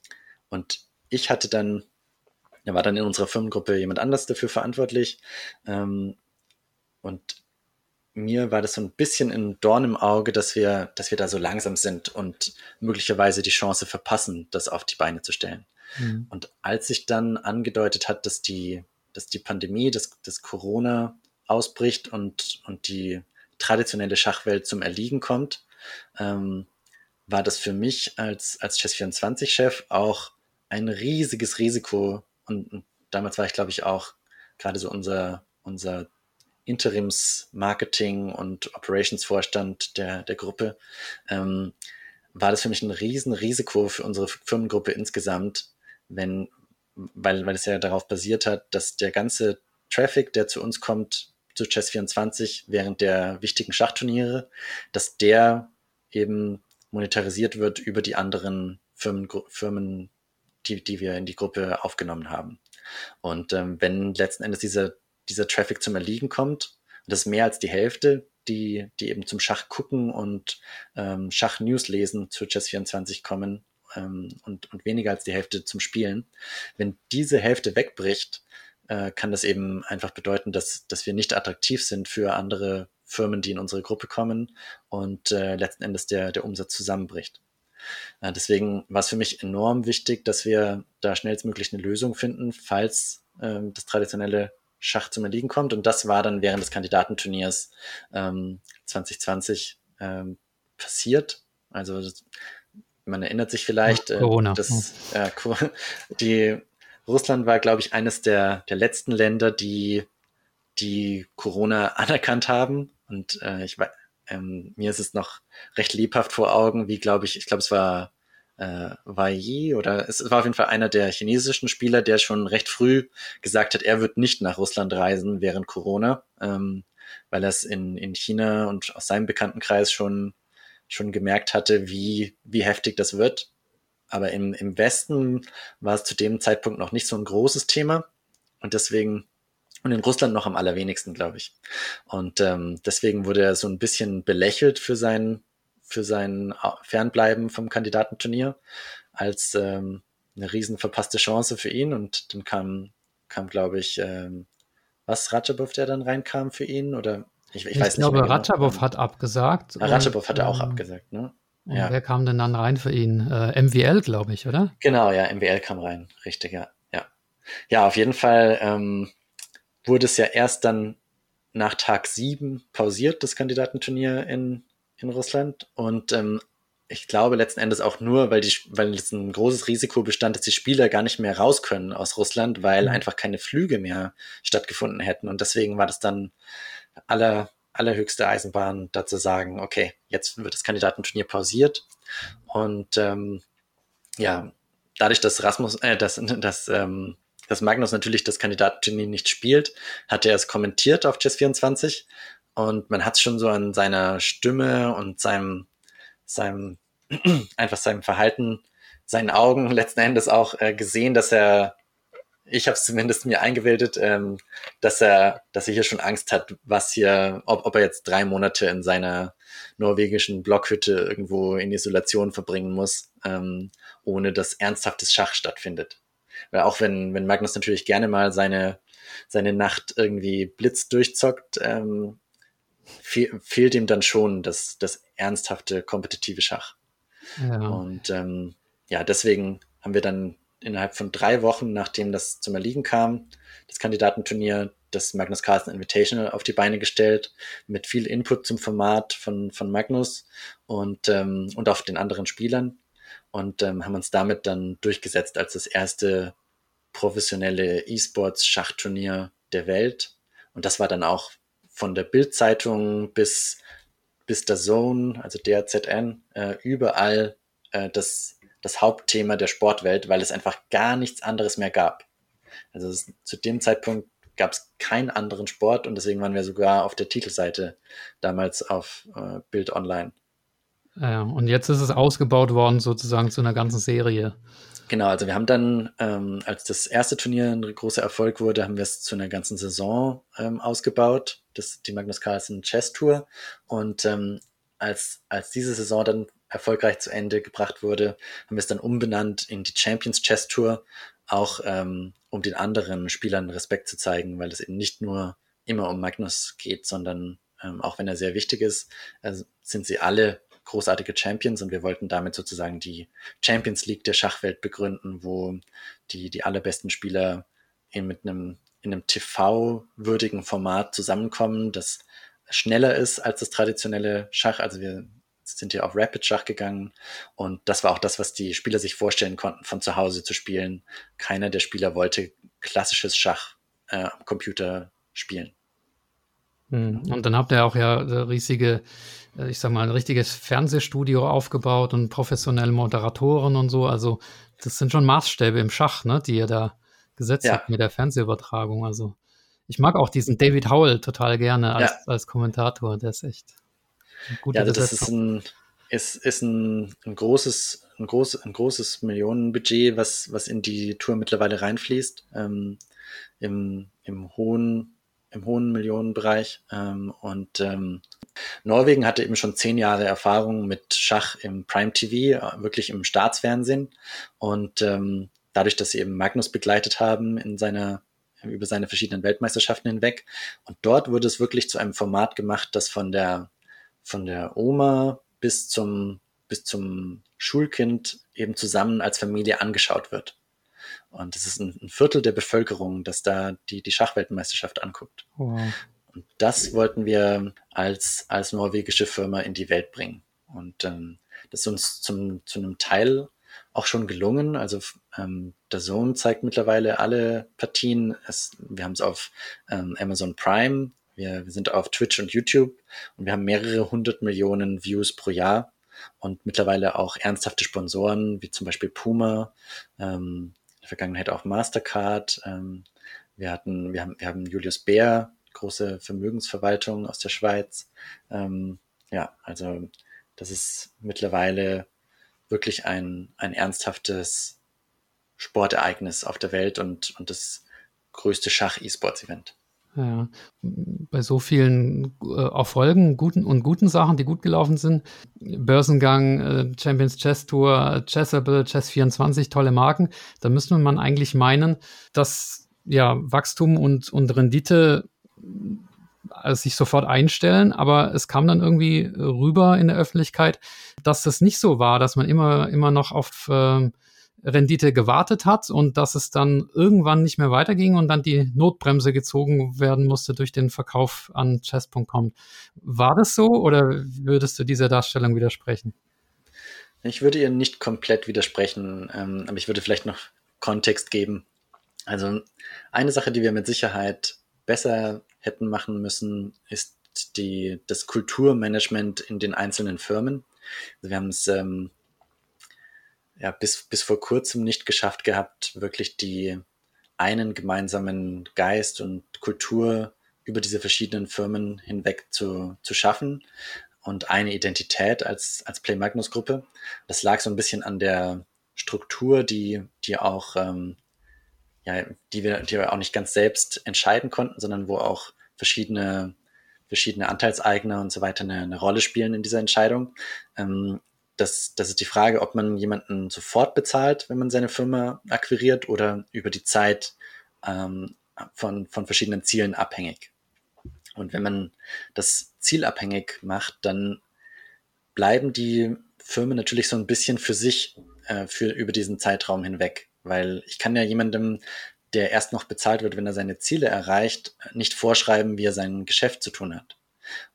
und ich hatte dann, da war dann in unserer Firmengruppe jemand anders dafür verantwortlich. Ähm, und mir war das so ein bisschen ein Dorn im Auge, dass wir, dass wir da so langsam sind und möglicherweise die Chance verpassen, das auf die Beine zu stellen. Mhm. Und als sich dann angedeutet hat, dass die, dass die Pandemie, dass, dass Corona ausbricht und, und die traditionelle Schachwelt zum Erliegen kommt, ähm, war das für mich als, als Chess24-Chef auch ein riesiges Risiko. Und, und damals war ich, glaube ich, auch gerade so unser, unser Interims-Marketing und Operations-Vorstand der, der Gruppe, ähm, war das für mich ein riesen Risiko für unsere Firmengruppe insgesamt, wenn, weil, weil es ja darauf basiert hat, dass der ganze Traffic, der zu uns kommt, zu Chess24 während der wichtigen Schachturniere, dass der eben monetarisiert wird über die anderen Firmen, Firmen die, die wir in die Gruppe aufgenommen haben. Und ähm, wenn letzten Endes dieser, dieser Traffic zum Erliegen kommt, das ist mehr als die Hälfte, die, die eben zum Schach gucken und ähm, Schach-News lesen zu Chess24 kommen ähm, und, und weniger als die Hälfte zum Spielen. Wenn diese Hälfte wegbricht, äh, kann das eben einfach bedeuten, dass, dass wir nicht attraktiv sind für andere Firmen, die in unsere Gruppe kommen und äh, letzten Endes der, der Umsatz zusammenbricht. Äh, deswegen war es für mich enorm wichtig, dass wir da schnellstmöglich eine Lösung finden, falls ähm, das traditionelle Schach zum Erliegen kommt. Und das war dann während des Kandidatenturniers ähm, 2020 ähm, passiert. Also man erinnert sich vielleicht, äh, Corona. dass äh, die Russland war, glaube ich, eines der, der letzten Länder, die die Corona anerkannt haben. Und äh, ich ähm, mir ist es noch recht lebhaft vor Augen, wie glaube ich, ich glaube es war äh, Wei Yi oder es war auf jeden Fall einer der chinesischen Spieler, der schon recht früh gesagt hat, er wird nicht nach Russland reisen während Corona, ähm, weil er es in, in China und aus seinem Bekanntenkreis schon, schon gemerkt hatte, wie, wie heftig das wird. Aber im, im Westen war es zu dem Zeitpunkt noch nicht so ein großes Thema. Und deswegen und in Russland noch am allerwenigsten, glaube ich. Und ähm, deswegen wurde er so ein bisschen belächelt für sein, für sein Fernbleiben vom Kandidatenturnier als ähm, eine riesen verpasste Chance für ihn. Und dann kam, kam glaube ich, ähm, was, Ratschabov, der dann reinkam für ihn? Oder ich, ich, ich weiß glaube, nicht. Ich glaube, Ratschabov hat abgesagt. Ah, Ratschabov hat er auch ähm, abgesagt, ne? Ja. Wer kam denn dann rein für ihn? Äh, MWL, glaube ich, oder? Genau, ja, MWL kam rein, richtig, ja. Ja, ja auf jeden Fall ähm, wurde es ja erst dann nach Tag sieben pausiert, das Kandidatenturnier in, in Russland. Und ähm, ich glaube letzten Endes auch nur, weil, die, weil es ein großes Risiko bestand, dass die Spieler gar nicht mehr raus können aus Russland, weil mhm. einfach keine Flüge mehr stattgefunden hätten. Und deswegen war das dann aller, allerhöchste Eisenbahn, dazu sagen, okay, jetzt wird das Kandidatenturnier pausiert. Und ähm, ja, dadurch, dass Rasmus, äh, dass, dass ähm, dass Magnus natürlich das Kandidatenturnier nicht spielt, hat er es kommentiert auf Chess24 und man hat es schon so an seiner Stimme und seinem, seinem, einfach seinem Verhalten, seinen Augen letzten Endes auch äh, gesehen, dass er, ich habe es zumindest mir eingebildet, ähm, dass er, dass er hier schon Angst hat, was hier, ob, ob er jetzt drei Monate in seiner norwegischen Blockhütte irgendwo in Isolation verbringen muss, ähm, ohne dass ernsthaftes Schach stattfindet. Weil auch wenn, wenn Magnus natürlich gerne mal seine, seine Nacht irgendwie Blitz durchzockt, ähm, fehl, fehlt ihm dann schon das, das ernsthafte kompetitive Schach. Ja. Und ähm, ja, deswegen haben wir dann innerhalb von drei Wochen, nachdem das zum Erliegen kam, das Kandidatenturnier, das Magnus Carlsen Invitational auf die Beine gestellt, mit viel Input zum Format von, von Magnus und, ähm, und auch den anderen Spielern und ähm, haben uns damit dann durchgesetzt als das erste professionelle E-Sports-Schachturnier der Welt. Und das war dann auch von der Bild-Zeitung bis, bis der Zone, also der ZN, äh, überall äh, das, das Hauptthema der Sportwelt, weil es einfach gar nichts anderes mehr gab. Also es, zu dem Zeitpunkt gab es keinen anderen Sport und deswegen waren wir sogar auf der Titelseite damals auf äh, Bild Online. Ja, und jetzt ist es ausgebaut worden sozusagen zu einer ganzen Serie. Genau, also wir haben dann, ähm, als das erste Turnier ein großer Erfolg wurde, haben wir es zu einer ganzen Saison ähm, ausgebaut, das, die Magnus Carlsen Chess Tour. Und ähm, als, als diese Saison dann erfolgreich zu Ende gebracht wurde, haben wir es dann umbenannt in die Champions Chess Tour, auch ähm, um den anderen Spielern Respekt zu zeigen, weil es eben nicht nur immer um Magnus geht, sondern ähm, auch wenn er sehr wichtig ist, äh, sind sie alle großartige Champions und wir wollten damit sozusagen die Champions League der Schachwelt begründen, wo die, die allerbesten Spieler in, mit einem, in einem TV-würdigen Format zusammenkommen, das schneller ist als das traditionelle Schach. Also wir sind hier auf Rapid Schach gegangen und das war auch das, was die Spieler sich vorstellen konnten, von zu Hause zu spielen. Keiner der Spieler wollte klassisches Schach äh, am Computer spielen. Hm. Und dann habt ihr auch ja riesige, äh, ich sag mal, ein richtiges Fernsehstudio aufgebaut und professionelle Moderatoren und so. Also das sind schon Maßstäbe im Schach, ne, die ihr da gesetzt ja. habt mit der Fernsehübertragung. Also ich mag auch diesen David Howell total gerne als, ja. als Kommentator. Der ist echt. Ja, also das ist ein, ist, ist ein, ein großes, ein, groß, ein großes Millionenbudget, was, was in die Tour mittlerweile reinfließt. Ähm, im, Im hohen im hohen Millionenbereich. Ähm, und ähm, Norwegen hatte eben schon zehn Jahre Erfahrung mit Schach im Prime TV, äh, wirklich im Staatsfernsehen. Und ähm, dadurch, dass sie eben Magnus begleitet haben in seiner über seine verschiedenen Weltmeisterschaften hinweg. Und dort wurde es wirklich zu einem Format gemacht, das von der von der Oma bis zum bis zum Schulkind eben zusammen als Familie angeschaut wird. Und es ist ein, ein, Viertel der Bevölkerung, das da die, die Schachweltmeisterschaft anguckt. Wow. Und das wollten wir als, als norwegische Firma in die Welt bringen. Und ähm, das ist uns zum, zu einem Teil auch schon gelungen. Also ähm, der Sohn zeigt mittlerweile alle Partien. Es, wir haben es auf ähm, Amazon Prime, wir, wir sind auf Twitch und YouTube und wir haben mehrere hundert Millionen Views pro Jahr und mittlerweile auch ernsthafte Sponsoren, wie zum Beispiel Puma, ähm, Vergangenheit auch Mastercard. Ähm, wir hatten, wir haben, wir haben Julius Bär, große Vermögensverwaltung aus der Schweiz. Ähm, ja, also das ist mittlerweile wirklich ein, ein ernsthaftes Sportereignis auf der Welt und, und das größte Schach-E-Sports-Event. Ja, bei so vielen äh, Erfolgen guten und guten Sachen, die gut gelaufen sind, Börsengang, äh, Champions Chess Tour, Chessable, Chess24, tolle Marken, da müsste man eigentlich meinen, dass ja Wachstum und, und Rendite äh, sich sofort einstellen, aber es kam dann irgendwie rüber in der Öffentlichkeit, dass das nicht so war, dass man immer, immer noch auf äh, Rendite gewartet hat und dass es dann irgendwann nicht mehr weiterging und dann die Notbremse gezogen werden musste durch den Verkauf an chess.com. War das so oder würdest du dieser Darstellung widersprechen? Ich würde ihr nicht komplett widersprechen, ähm, aber ich würde vielleicht noch Kontext geben. Also eine Sache, die wir mit Sicherheit besser hätten machen müssen, ist die, das Kulturmanagement in den einzelnen Firmen. Also wir haben es ähm, ja, bis, bis vor kurzem nicht geschafft gehabt, wirklich die einen gemeinsamen Geist und Kultur über diese verschiedenen Firmen hinweg zu, zu schaffen und eine Identität als, als Play Magnus Gruppe. Das lag so ein bisschen an der Struktur, die, die auch, ähm, ja, die wir, die wir auch nicht ganz selbst entscheiden konnten, sondern wo auch verschiedene, verschiedene Anteilseigner und so weiter eine, eine Rolle spielen in dieser Entscheidung. Ähm, das, das ist die Frage, ob man jemanden sofort bezahlt, wenn man seine Firma akquiriert oder über die Zeit ähm, von, von verschiedenen Zielen abhängig. Und wenn man das zielabhängig macht, dann bleiben die Firmen natürlich so ein bisschen für sich äh, für, über diesen Zeitraum hinweg. Weil ich kann ja jemandem, der erst noch bezahlt wird, wenn er seine Ziele erreicht, nicht vorschreiben, wie er sein Geschäft zu tun hat.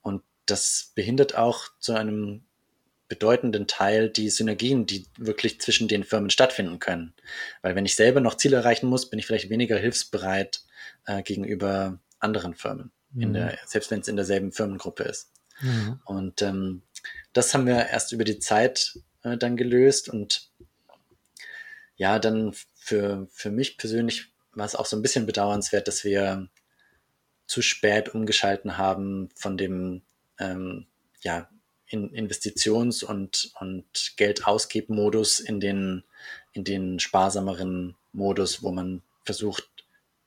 Und das behindert auch zu einem bedeutenden Teil die Synergien, die wirklich zwischen den Firmen stattfinden können. Weil wenn ich selber noch Ziele erreichen muss, bin ich vielleicht weniger hilfsbereit äh, gegenüber anderen Firmen, mhm. der, selbst wenn es in derselben Firmengruppe ist. Mhm. Und ähm, das haben wir erst über die Zeit äh, dann gelöst und ja, dann für, für mich persönlich war es auch so ein bisschen bedauernswert, dass wir zu spät umgeschalten haben von dem ähm, ja, in Investitions- und, und Geldausgebmodus in den, in den sparsameren Modus, wo man versucht,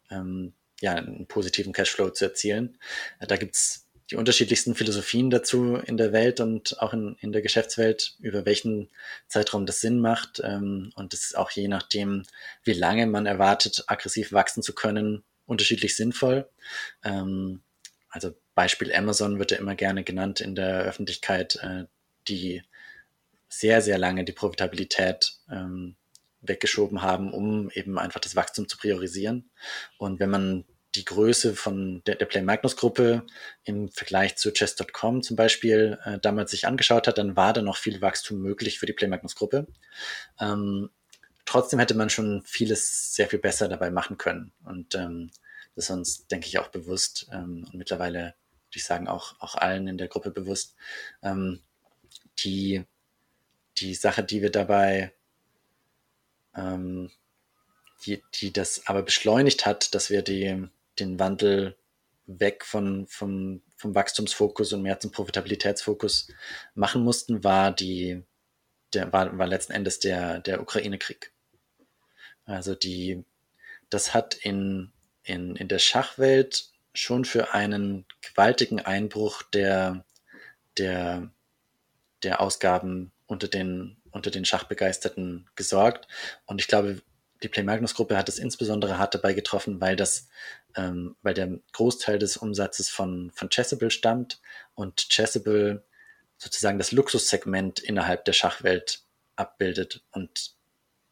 ähm, ja, einen positiven Cashflow zu erzielen. Äh, da gibt's die unterschiedlichsten Philosophien dazu in der Welt und auch in, in der Geschäftswelt, über welchen Zeitraum das Sinn macht. Ähm, und das ist auch je nachdem, wie lange man erwartet, aggressiv wachsen zu können, unterschiedlich sinnvoll. Ähm, also Beispiel Amazon wird ja immer gerne genannt in der Öffentlichkeit, äh, die sehr, sehr lange die Profitabilität ähm, weggeschoben haben, um eben einfach das Wachstum zu priorisieren. Und wenn man die Größe von der, der Play Magnus Gruppe im Vergleich zu Chess.com zum Beispiel äh, damals sich angeschaut hat, dann war da noch viel Wachstum möglich für die Play Magnus Gruppe. Ähm, trotzdem hätte man schon vieles sehr viel besser dabei machen können. Und ähm, das ist uns, denke ich, auch bewusst ähm, und mittlerweile ich sagen auch, auch allen in der Gruppe bewusst. Ähm, die, die Sache, die wir dabei ähm, die, die das aber beschleunigt hat, dass wir die, den Wandel weg von, vom, vom Wachstumsfokus und mehr zum Profitabilitätsfokus machen mussten, war die, der, war, war letzten Endes der, der Ukraine-Krieg. Also die, das hat in, in, in der Schachwelt schon für einen gewaltigen Einbruch der, der, der Ausgaben unter den, unter den Schachbegeisterten gesorgt. Und ich glaube, die Play Magnus Gruppe hat es insbesondere hart dabei getroffen, weil das, ähm, weil der Großteil des Umsatzes von, von Chessable stammt und Chessable sozusagen das Luxussegment innerhalb der Schachwelt abbildet und,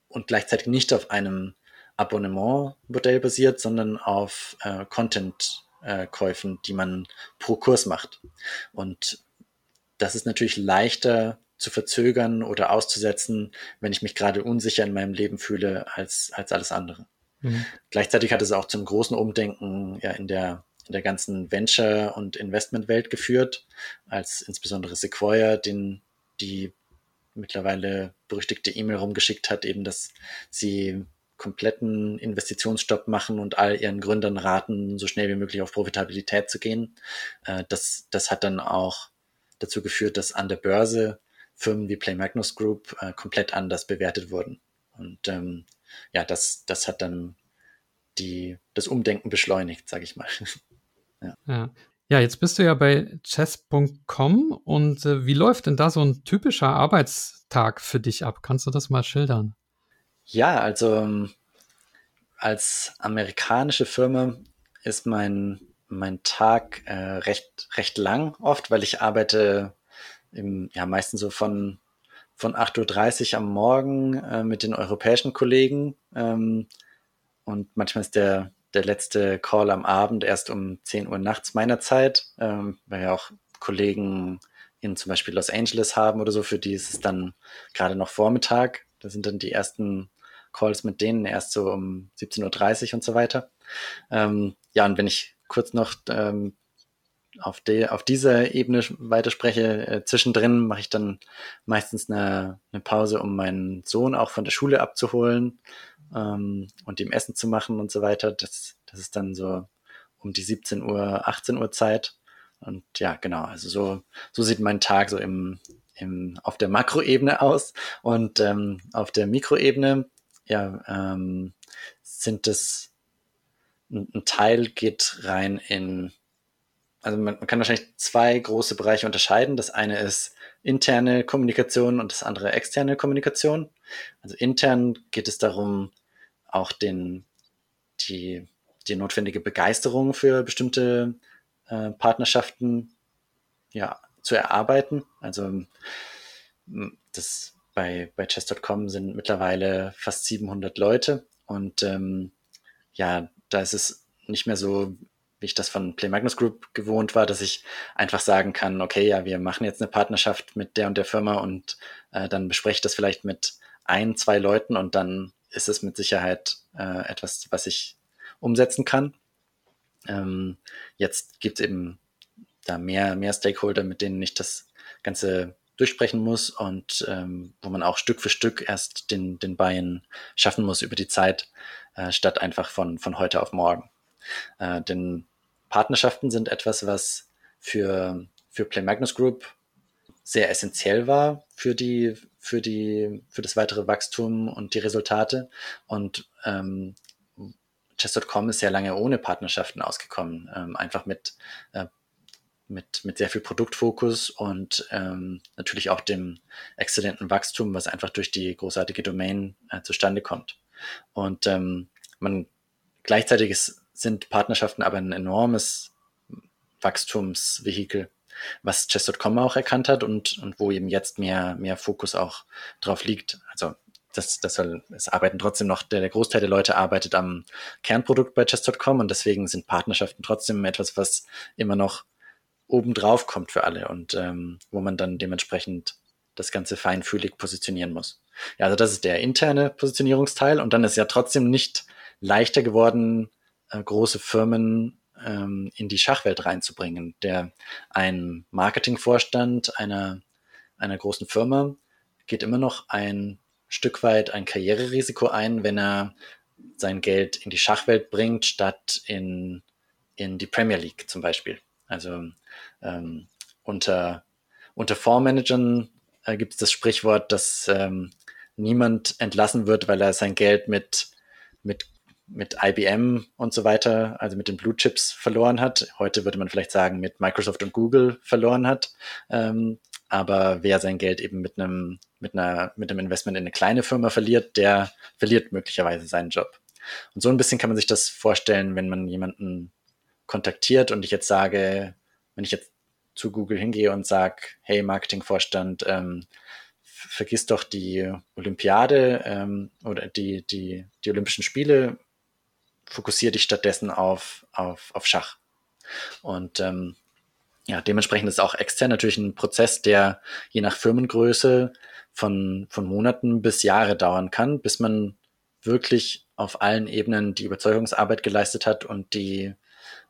und gleichzeitig nicht auf einem Abonnementmodell basiert, sondern auf äh, Content-Käufen, äh, die man pro Kurs macht. Und das ist natürlich leichter zu verzögern oder auszusetzen, wenn ich mich gerade unsicher in meinem Leben fühle, als, als alles andere. Mhm. Gleichzeitig hat es auch zum großen Umdenken ja in der, in der ganzen Venture- und Investmentwelt geführt, als insbesondere Sequoia den, die mittlerweile berüchtigte E-Mail rumgeschickt hat, eben, dass sie kompletten Investitionsstopp machen und all ihren Gründern raten, so schnell wie möglich auf Profitabilität zu gehen. Äh, das, das hat dann auch dazu geführt, dass an der Börse Firmen wie Play Magnus Group äh, komplett anders bewertet wurden. Und ähm, ja, das, das hat dann die, das Umdenken beschleunigt, sage ich mal. ja. ja. Ja, jetzt bist du ja bei chess.com und äh, wie läuft denn da so ein typischer Arbeitstag für dich ab? Kannst du das mal schildern? Ja, also ähm, als amerikanische Firma ist mein, mein Tag äh, recht, recht lang oft, weil ich arbeite im, ja, meistens so von, von 8.30 Uhr am Morgen äh, mit den europäischen Kollegen. Ähm, und manchmal ist der, der letzte Call am Abend erst um 10 Uhr nachts meiner Zeit, ähm, weil ja auch Kollegen in zum Beispiel Los Angeles haben oder so, für die ist es dann gerade noch Vormittag. Da sind dann die ersten Calls mit denen erst so um 17.30 Uhr und so weiter. Ähm, ja, und wenn ich kurz noch ähm, auf, de, auf dieser Ebene weiterspreche. Äh, zwischendrin mache ich dann meistens eine, eine Pause, um meinen Sohn auch von der Schule abzuholen ähm, und ihm Essen zu machen und so weiter. Das, das ist dann so um die 17 Uhr, 18 Uhr Zeit. Und ja, genau, also so, so sieht mein Tag so im, im, auf der Makroebene aus. Und ähm, auf der Mikroebene, ja, ähm, sind es ein, Teil geht rein in also man, man, kann wahrscheinlich zwei große Bereiche unterscheiden. Das eine ist interne Kommunikation und das andere externe Kommunikation. Also intern geht es darum, auch den, die, die notwendige Begeisterung für bestimmte äh, Partnerschaften ja, zu erarbeiten. Also das bei, bei chess.com sind mittlerweile fast 700 Leute und ähm, ja, da ist es nicht mehr so wie ich das von Play Magnus Group gewohnt war, dass ich einfach sagen kann, okay, ja, wir machen jetzt eine Partnerschaft mit der und der Firma und äh, dann bespreche ich das vielleicht mit ein, zwei Leuten und dann ist es mit Sicherheit äh, etwas, was ich umsetzen kann. Ähm, jetzt gibt es eben da mehr, mehr Stakeholder, mit denen ich das Ganze durchsprechen muss und ähm, wo man auch Stück für Stück erst den, den Buy-in schaffen muss über die Zeit, äh, statt einfach von, von heute auf morgen. Äh, denn Partnerschaften sind etwas, was für, für Play Magnus Group sehr essentiell war für die, für die, für das weitere Wachstum und die Resultate. Und ähm, Chess.com ist sehr lange ohne Partnerschaften ausgekommen, ähm, einfach mit, äh, mit, mit sehr viel Produktfokus und ähm, natürlich auch dem exzellenten Wachstum, was einfach durch die großartige Domain äh, zustande kommt. Und ähm, man gleichzeitig ist, sind Partnerschaften aber ein enormes Wachstumsvehikel, was Chess.com auch erkannt hat und, und wo eben jetzt mehr, mehr Fokus auch drauf liegt. Also das, das soll, es arbeiten trotzdem noch, der, der Großteil der Leute arbeitet am Kernprodukt bei Chess.com und deswegen sind Partnerschaften trotzdem etwas, was immer noch obendrauf kommt für alle und ähm, wo man dann dementsprechend das Ganze feinfühlig positionieren muss. Ja, also das ist der interne Positionierungsteil und dann ist ja trotzdem nicht leichter geworden, äh, große Firmen ähm, in die Schachwelt reinzubringen. Der ein Marketingvorstand einer, einer großen Firma geht immer noch ein Stück weit ein Karriererisiko ein, wenn er sein Geld in die Schachwelt bringt, statt in, in die Premier League zum Beispiel. Also ähm, unter, unter Fondsmanagern äh, gibt es das Sprichwort, dass ähm, niemand entlassen wird, weil er sein Geld mit, mit, mit IBM und so weiter, also mit den Blue Chips verloren hat. Heute würde man vielleicht sagen, mit Microsoft und Google verloren hat. Ähm, aber wer sein Geld eben mit einem, mit einer, mit einem Investment in eine kleine Firma verliert, der verliert möglicherweise seinen Job. Und so ein bisschen kann man sich das vorstellen, wenn man jemanden kontaktiert und ich jetzt sage, wenn ich jetzt zu Google hingehe und sage, hey Marketingvorstand, ähm, vergiss doch die Olympiade ähm, oder die, die, die Olympischen Spiele, fokussiere dich stattdessen auf, auf, auf Schach. Und ähm, ja, dementsprechend ist auch extern natürlich ein Prozess, der je nach Firmengröße von, von Monaten bis Jahre dauern kann, bis man wirklich auf allen Ebenen die Überzeugungsarbeit geleistet hat und die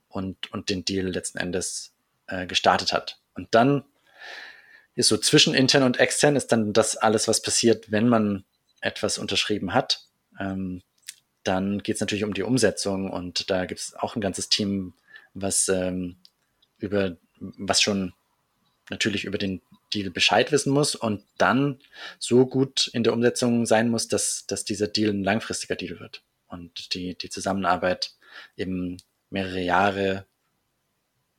und, und den Deal letzten Endes äh, gestartet hat. Und dann ist so zwischen intern und extern ist dann das alles, was passiert, wenn man etwas unterschrieben hat. Ähm, dann geht es natürlich um die Umsetzung und da gibt es auch ein ganzes Team, was ähm, über was schon natürlich über den Deal Bescheid wissen muss und dann so gut in der Umsetzung sein muss, dass, dass dieser Deal ein langfristiger Deal wird und die, die Zusammenarbeit eben mehrere Jahre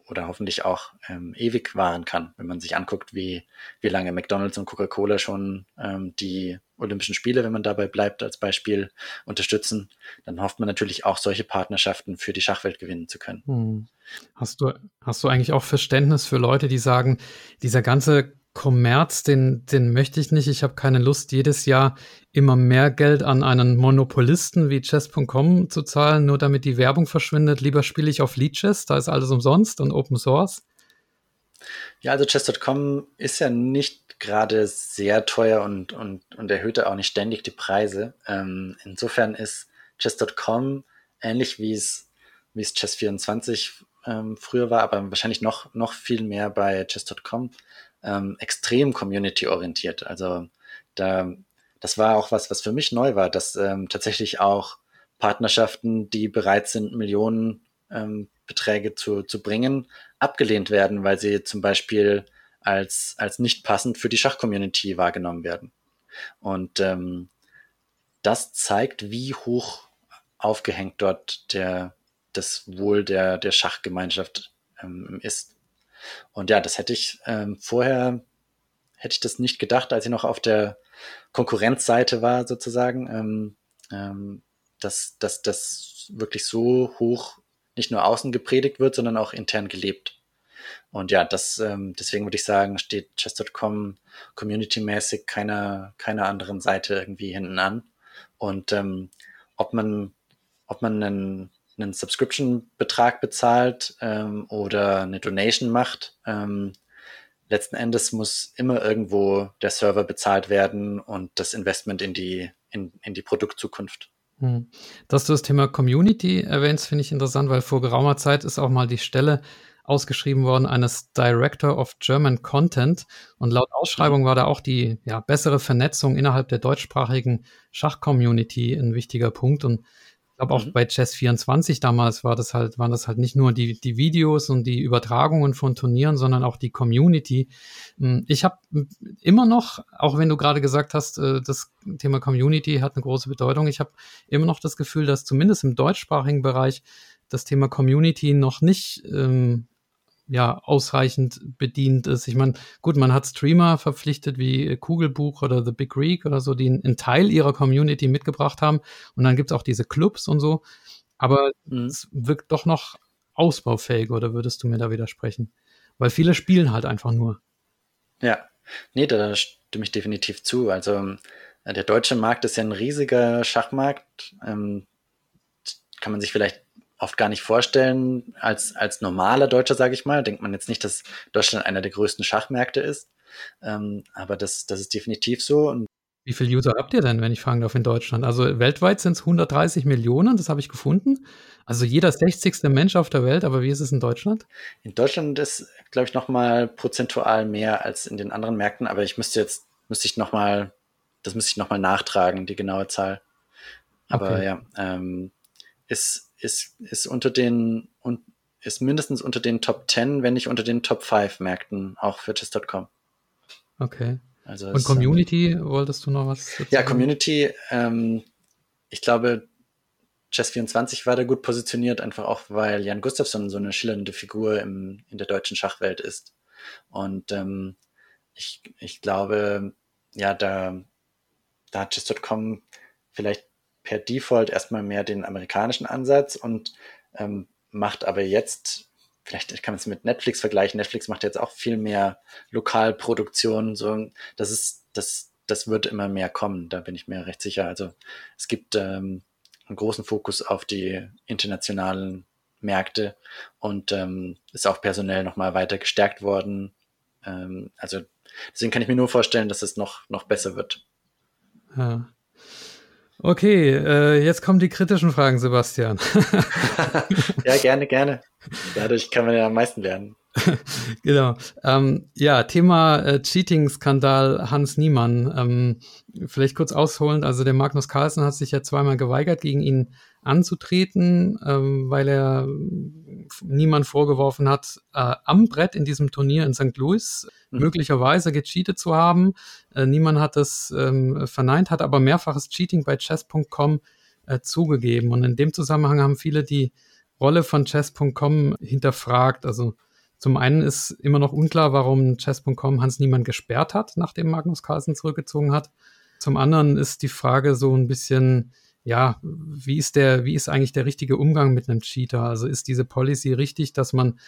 oder hoffentlich auch ähm, ewig wahren kann, wenn man sich anguckt, wie, wie lange McDonald's und Coca-Cola schon ähm, die Olympischen Spiele, wenn man dabei bleibt, als Beispiel unterstützen, dann hofft man natürlich auch solche Partnerschaften für die Schachwelt gewinnen zu können. Hm. Hast du, hast du eigentlich auch Verständnis für Leute, die sagen, dieser ganze Kommerz, den, den möchte ich nicht. Ich habe keine Lust, jedes Jahr immer mehr Geld an einen Monopolisten wie Chess.com zu zahlen, nur damit die Werbung verschwindet. Lieber spiele ich auf Leadchess, da ist alles umsonst und Open Source. Ja, also Chess.com ist ja nicht gerade sehr teuer und, und, und erhöht auch nicht ständig die Preise. Ähm, insofern ist Chess.com ähnlich wie es, wie es Chess24 ähm, früher war, aber wahrscheinlich noch, noch viel mehr bei Chess.com ähm, extrem community-orientiert. Also da, das war auch was, was für mich neu war, dass ähm, tatsächlich auch Partnerschaften, die bereit sind, Millionen ähm, Beträge zu, zu bringen, abgelehnt werden, weil sie zum Beispiel als, als nicht passend für die Schachcommunity wahrgenommen werden. Und ähm, das zeigt, wie hoch aufgehängt dort der, das Wohl der, der Schachgemeinschaft ähm, ist. Und ja, das hätte ich ähm, vorher, hätte ich das nicht gedacht, als ich noch auf der Konkurrenzseite war, sozusagen, ähm, ähm, dass, dass das wirklich so hoch nicht nur außen gepredigt wird, sondern auch intern gelebt. Und ja, das, ähm, deswegen würde ich sagen, steht Chess.com community-mäßig keiner, keiner anderen Seite irgendwie hinten an. Und ähm, ob man, ob man einen, einen Subscription-Betrag bezahlt ähm, oder eine Donation macht. Ähm, letzten Endes muss immer irgendwo der Server bezahlt werden und das Investment in die, in, in die Produktzukunft. Hm. Dass du das Thema Community erwähnst, finde ich interessant, weil vor geraumer Zeit ist auch mal die Stelle ausgeschrieben worden eines Director of German Content. Und laut Ausschreibung war da auch die ja, bessere Vernetzung innerhalb der deutschsprachigen Schachcommunity ein wichtiger Punkt. Und Ich glaube auch mhm. bei Chess24 damals war das halt, waren das halt nicht nur die, die Videos und die Übertragungen von Turnieren, sondern auch die Community. Hm, ich habe immer noch, auch wenn du gerade gesagt hast, äh, das Thema Community hat eine große Bedeutung, ich habe immer noch das Gefühl, dass zumindest im deutschsprachigen Bereich das Thema Community noch nicht ähm, ja ausreichend bedient ist. Ich meine, gut, man hat Streamer verpflichtet wie Kugelbuch oder The Big Greek oder so, die einen Teil ihrer Community mitgebracht haben. Und dann gibt es auch diese Clubs und so. Aber mhm. es wirkt doch noch ausbaufähig, oder würdest du mir da widersprechen? Weil viele spielen halt einfach nur. Ja, nee, da stimme ich definitiv zu. Also äh, der deutsche Markt ist ja ein riesiger Schachmarkt. Ähm, kann man sich vielleicht oft gar nicht vorstellen, als, als normaler Deutscher, sage ich mal. Denkt man jetzt nicht, dass Deutschland einer der größten Schachmärkte ist. Ähm, aber das, das ist definitiv so. Und Wie viele User habt ihr denn, wenn ich fragen darf, in Deutschland? Also weltweit sind es 130 Millionen, das habe ich gefunden. Also jeder 60. Mensch auf der Welt, aber wie ist es in Deutschland? In Deutschland ist, glaube ich, nochmal prozentual mehr als in den anderen Märkten, aber ich müsste jetzt, müsste ich nochmal, das müsste ich nochmal nachtragen, die genaue Zahl. Aber okay. ja, ähm, ist, ist, ist unter den und ist mindestens unter den Top 10, wenn nicht unter den Top 5 Märkten, auch für chess.com. Okay. Also und Community, ähm, wolltest du noch was dazu Ja, Community, ähm, ich glaube, Chess24 war da gut positioniert, einfach auch, weil Jan Gustafsson so eine schillernde Figur im, in der deutschen Schachwelt ist. Und ähm, ich, ich glaube, ja, da, da hat Chess.com vielleicht per Default erstmal mehr den amerikanischen Ansatz und ähm, macht aber jetzt, vielleicht kann man es mit Netflix vergleichen, Netflix macht jetzt auch viel mehr Lokalproduktionen, so, das ist, das, das wird immer mehr kommen, da bin ich mir recht sicher. Also es gibt ähm, einen großen Fokus auf die internationalen Märkte und ähm, ist auch personell nochmal weiter gestärkt worden. Ähm, also deswegen kann ich mir nur vorstellen, dass es noch, noch besser wird. Ja. Okay, äh, jetzt kommen die kritischen Fragen, Sebastian. ja, gerne, gerne. Dadurch kann man ja am meisten lernen. genau. Ähm, ja, Thema äh, Cheating-Skandal Hans Niemann. Ähm, vielleicht kurz ausholend. Also der Magnus Carlsen hat sich ja zweimal geweigert, gegen ihn anzutreten, ähm, weil er Niemann vorgeworfen hat, äh, am Brett in diesem Turnier in St. Louis mhm. möglicherweise gecheatet zu haben. Äh, Niemann hat es ähm, verneint, hat aber mehrfaches Cheating bei chess.com äh, zugegeben. Und in dem Zusammenhang haben viele die Rolle von chess.com hinterfragt. Also zum einen ist immer noch unklar, warum Chess.com Hans Niemann gesperrt hat, nachdem Magnus Carlsen zurückgezogen hat. Zum anderen ist die Frage so ein bisschen, ja, wie ist der, wie ist eigentlich der richtige Umgang mit einem Cheater? Also ist diese Policy richtig, dass man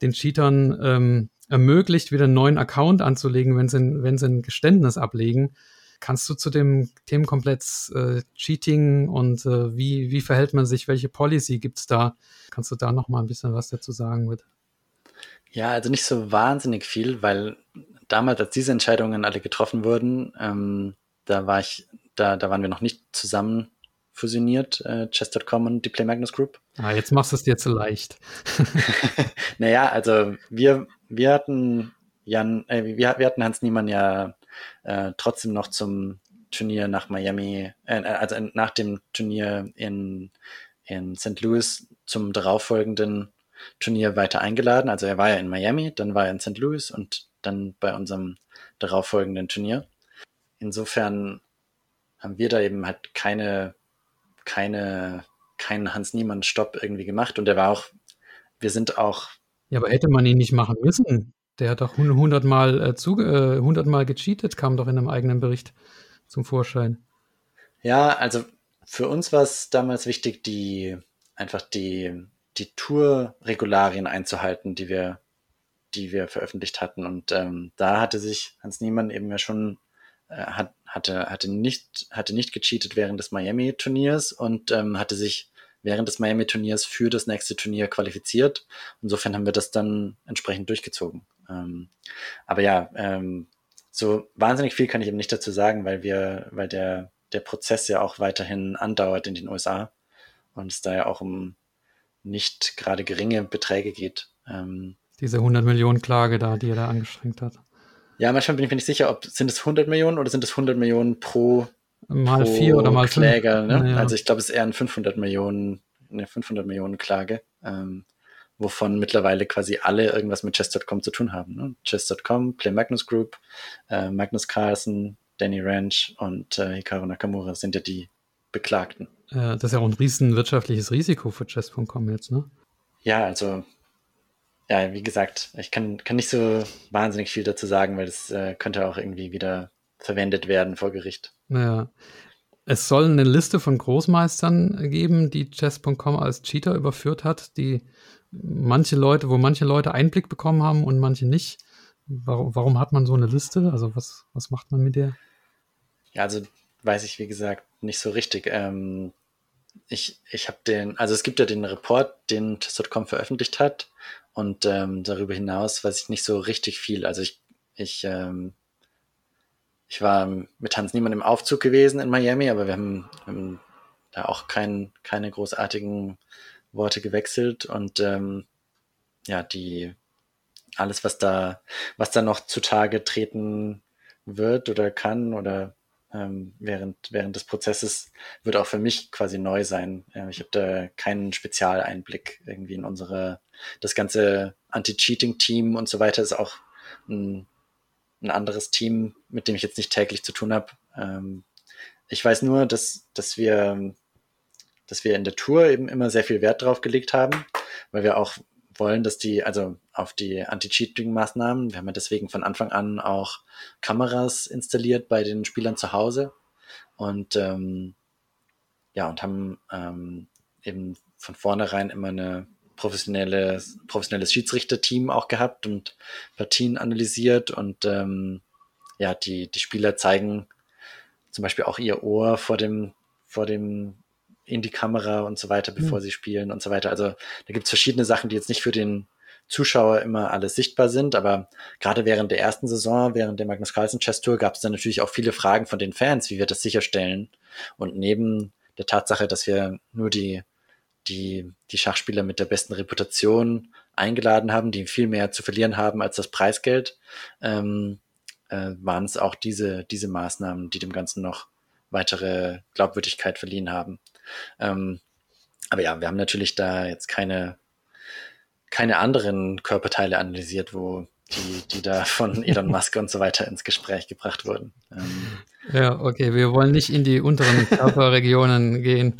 den Cheatern ähm, ermöglicht, wieder einen neuen Account anzulegen, wenn sie, wenn sie ein Geständnis ablegen? Kannst du zu dem Themenkomplex äh, Cheating und äh, wie, wie verhält man sich, welche Policy gibt es da? Kannst du da noch mal ein bisschen was dazu sagen, bitte? Ja, also nicht so wahnsinnig viel, weil damals, als diese Entscheidungen alle getroffen wurden, ähm, da war ich, da, da waren wir noch nicht zusammen fusioniert, äh, Chess.com und die Play Magnus Group. Ah, jetzt machst du es dir zu leicht. naja, also wir, wir hatten Jan, äh, wir, wir hatten Hans Niemann ja äh, trotzdem noch zum Turnier nach Miami, äh, also nach dem Turnier in, in St. Louis zum darauffolgenden Turnier weiter eingeladen. Also er war ja in Miami, dann war er in St. Louis und dann bei unserem darauffolgenden Turnier. Insofern haben wir da eben halt keine, keine, keinen Hans-Niemann-Stopp irgendwie gemacht und er war auch, wir sind auch. Ja, aber hätte man ihn nicht machen müssen. Der hat doch hundertmal äh, zu, äh, hundertmal gecheatet, kam doch in einem eigenen Bericht zum Vorschein. Ja, also für uns war es damals wichtig, die einfach die die Tour-Regularien einzuhalten, die wir, die wir veröffentlicht hatten. Und ähm, da hatte sich Hans Niemann eben ja schon, äh, hat, hatte, hatte, nicht, hatte nicht gecheatet während des Miami-Turniers und ähm, hatte sich während des Miami-Turniers für das nächste Turnier qualifiziert. Insofern haben wir das dann entsprechend durchgezogen. Ähm, aber ja, ähm, so wahnsinnig viel kann ich eben nicht dazu sagen, weil wir, weil der, der Prozess ja auch weiterhin andauert in den USA und es da ja auch um nicht gerade geringe Beträge geht. Ähm, Diese 100 Millionen Klage da, die er da angestrengt hat. Ja, manchmal bin ich mir nicht sicher, ob sind es 100 Millionen oder sind es 100 Millionen pro mal vier oder mal Kläger, fünf. Ne? Ja. Also ich glaube, es ist eher ein 500 Millionen, eine 500 Millionen Klage, ähm, wovon mittlerweile quasi alle irgendwas mit Chess.com zu tun haben. Ne? Chess.com, Play Magnus Group, äh, Magnus Carlsen, Danny Ranch und äh, Hikaru Nakamura sind ja die Beklagten. Äh, das ist ja auch ein riesen wirtschaftliches Risiko für Chess.com jetzt, ne? Ja, also ja, wie gesagt, ich kann, kann nicht so wahnsinnig viel dazu sagen, weil das äh, könnte auch irgendwie wieder verwendet werden vor Gericht. Ja. Es soll eine Liste von Großmeistern geben, die Chess.com als Cheater überführt hat, die manche Leute, wo manche Leute Einblick bekommen haben und manche nicht. Warum, warum hat man so eine Liste? Also was, was macht man mit der? Ja, also weiß ich, wie gesagt, nicht so richtig. Ähm, ich ich habe den, also es gibt ja den Report, den Chess.com veröffentlicht hat und ähm, darüber hinaus weiß ich nicht so richtig viel. Also ich, ich, ähm, ich war mit Hans Niemann im Aufzug gewesen in Miami, aber wir haben, haben da auch kein, keine großartigen Worte gewechselt und ähm, ja, die alles, was da, was da noch zutage treten wird oder kann oder ähm, während, während des Prozesses wird auch für mich quasi neu sein. Äh, ich habe da keinen Spezialeinblick irgendwie in unsere, das ganze Anti-Cheating-Team und so weiter ist auch ein, ein anderes Team, mit dem ich jetzt nicht täglich zu tun habe. Ähm, ich weiß nur, dass, dass wir, dass wir in der Tour eben immer sehr viel Wert drauf gelegt haben, weil wir auch wollen, dass die, also auf die Anti-Cheating-Maßnahmen, wir haben ja deswegen von Anfang an auch Kameras installiert bei den Spielern zu Hause. Und ähm, ja, und haben ähm, eben von vornherein immer eine professionelle, professionelles Schiedsrichterteam auch gehabt und Partien analysiert. Und ähm, ja, die, die Spieler zeigen zum Beispiel auch ihr Ohr vor dem, vor dem in die Kamera und so weiter, bevor mhm. sie spielen und so weiter. Also da gibt es verschiedene Sachen, die jetzt nicht für den Zuschauer immer alles sichtbar sind, aber gerade während der ersten Saison, während der Magnus Carlsen Chess Tour, gab es dann natürlich auch viele Fragen von den Fans, wie wir das sicherstellen. Und neben der Tatsache, dass wir nur die, die, die Schachspieler mit der besten Reputation eingeladen haben, die viel mehr zu verlieren haben als das Preisgeld, ähm, äh, waren es auch diese, diese Maßnahmen, die dem Ganzen noch weitere Glaubwürdigkeit verliehen haben. Ähm, aber ja, wir haben natürlich da jetzt keine, keine anderen Körperteile analysiert, wo die, die da von Elon Musk und so weiter ins Gespräch gebracht wurden. Ähm, ja, okay, wir wollen nicht in die unteren Körperregionen gehen.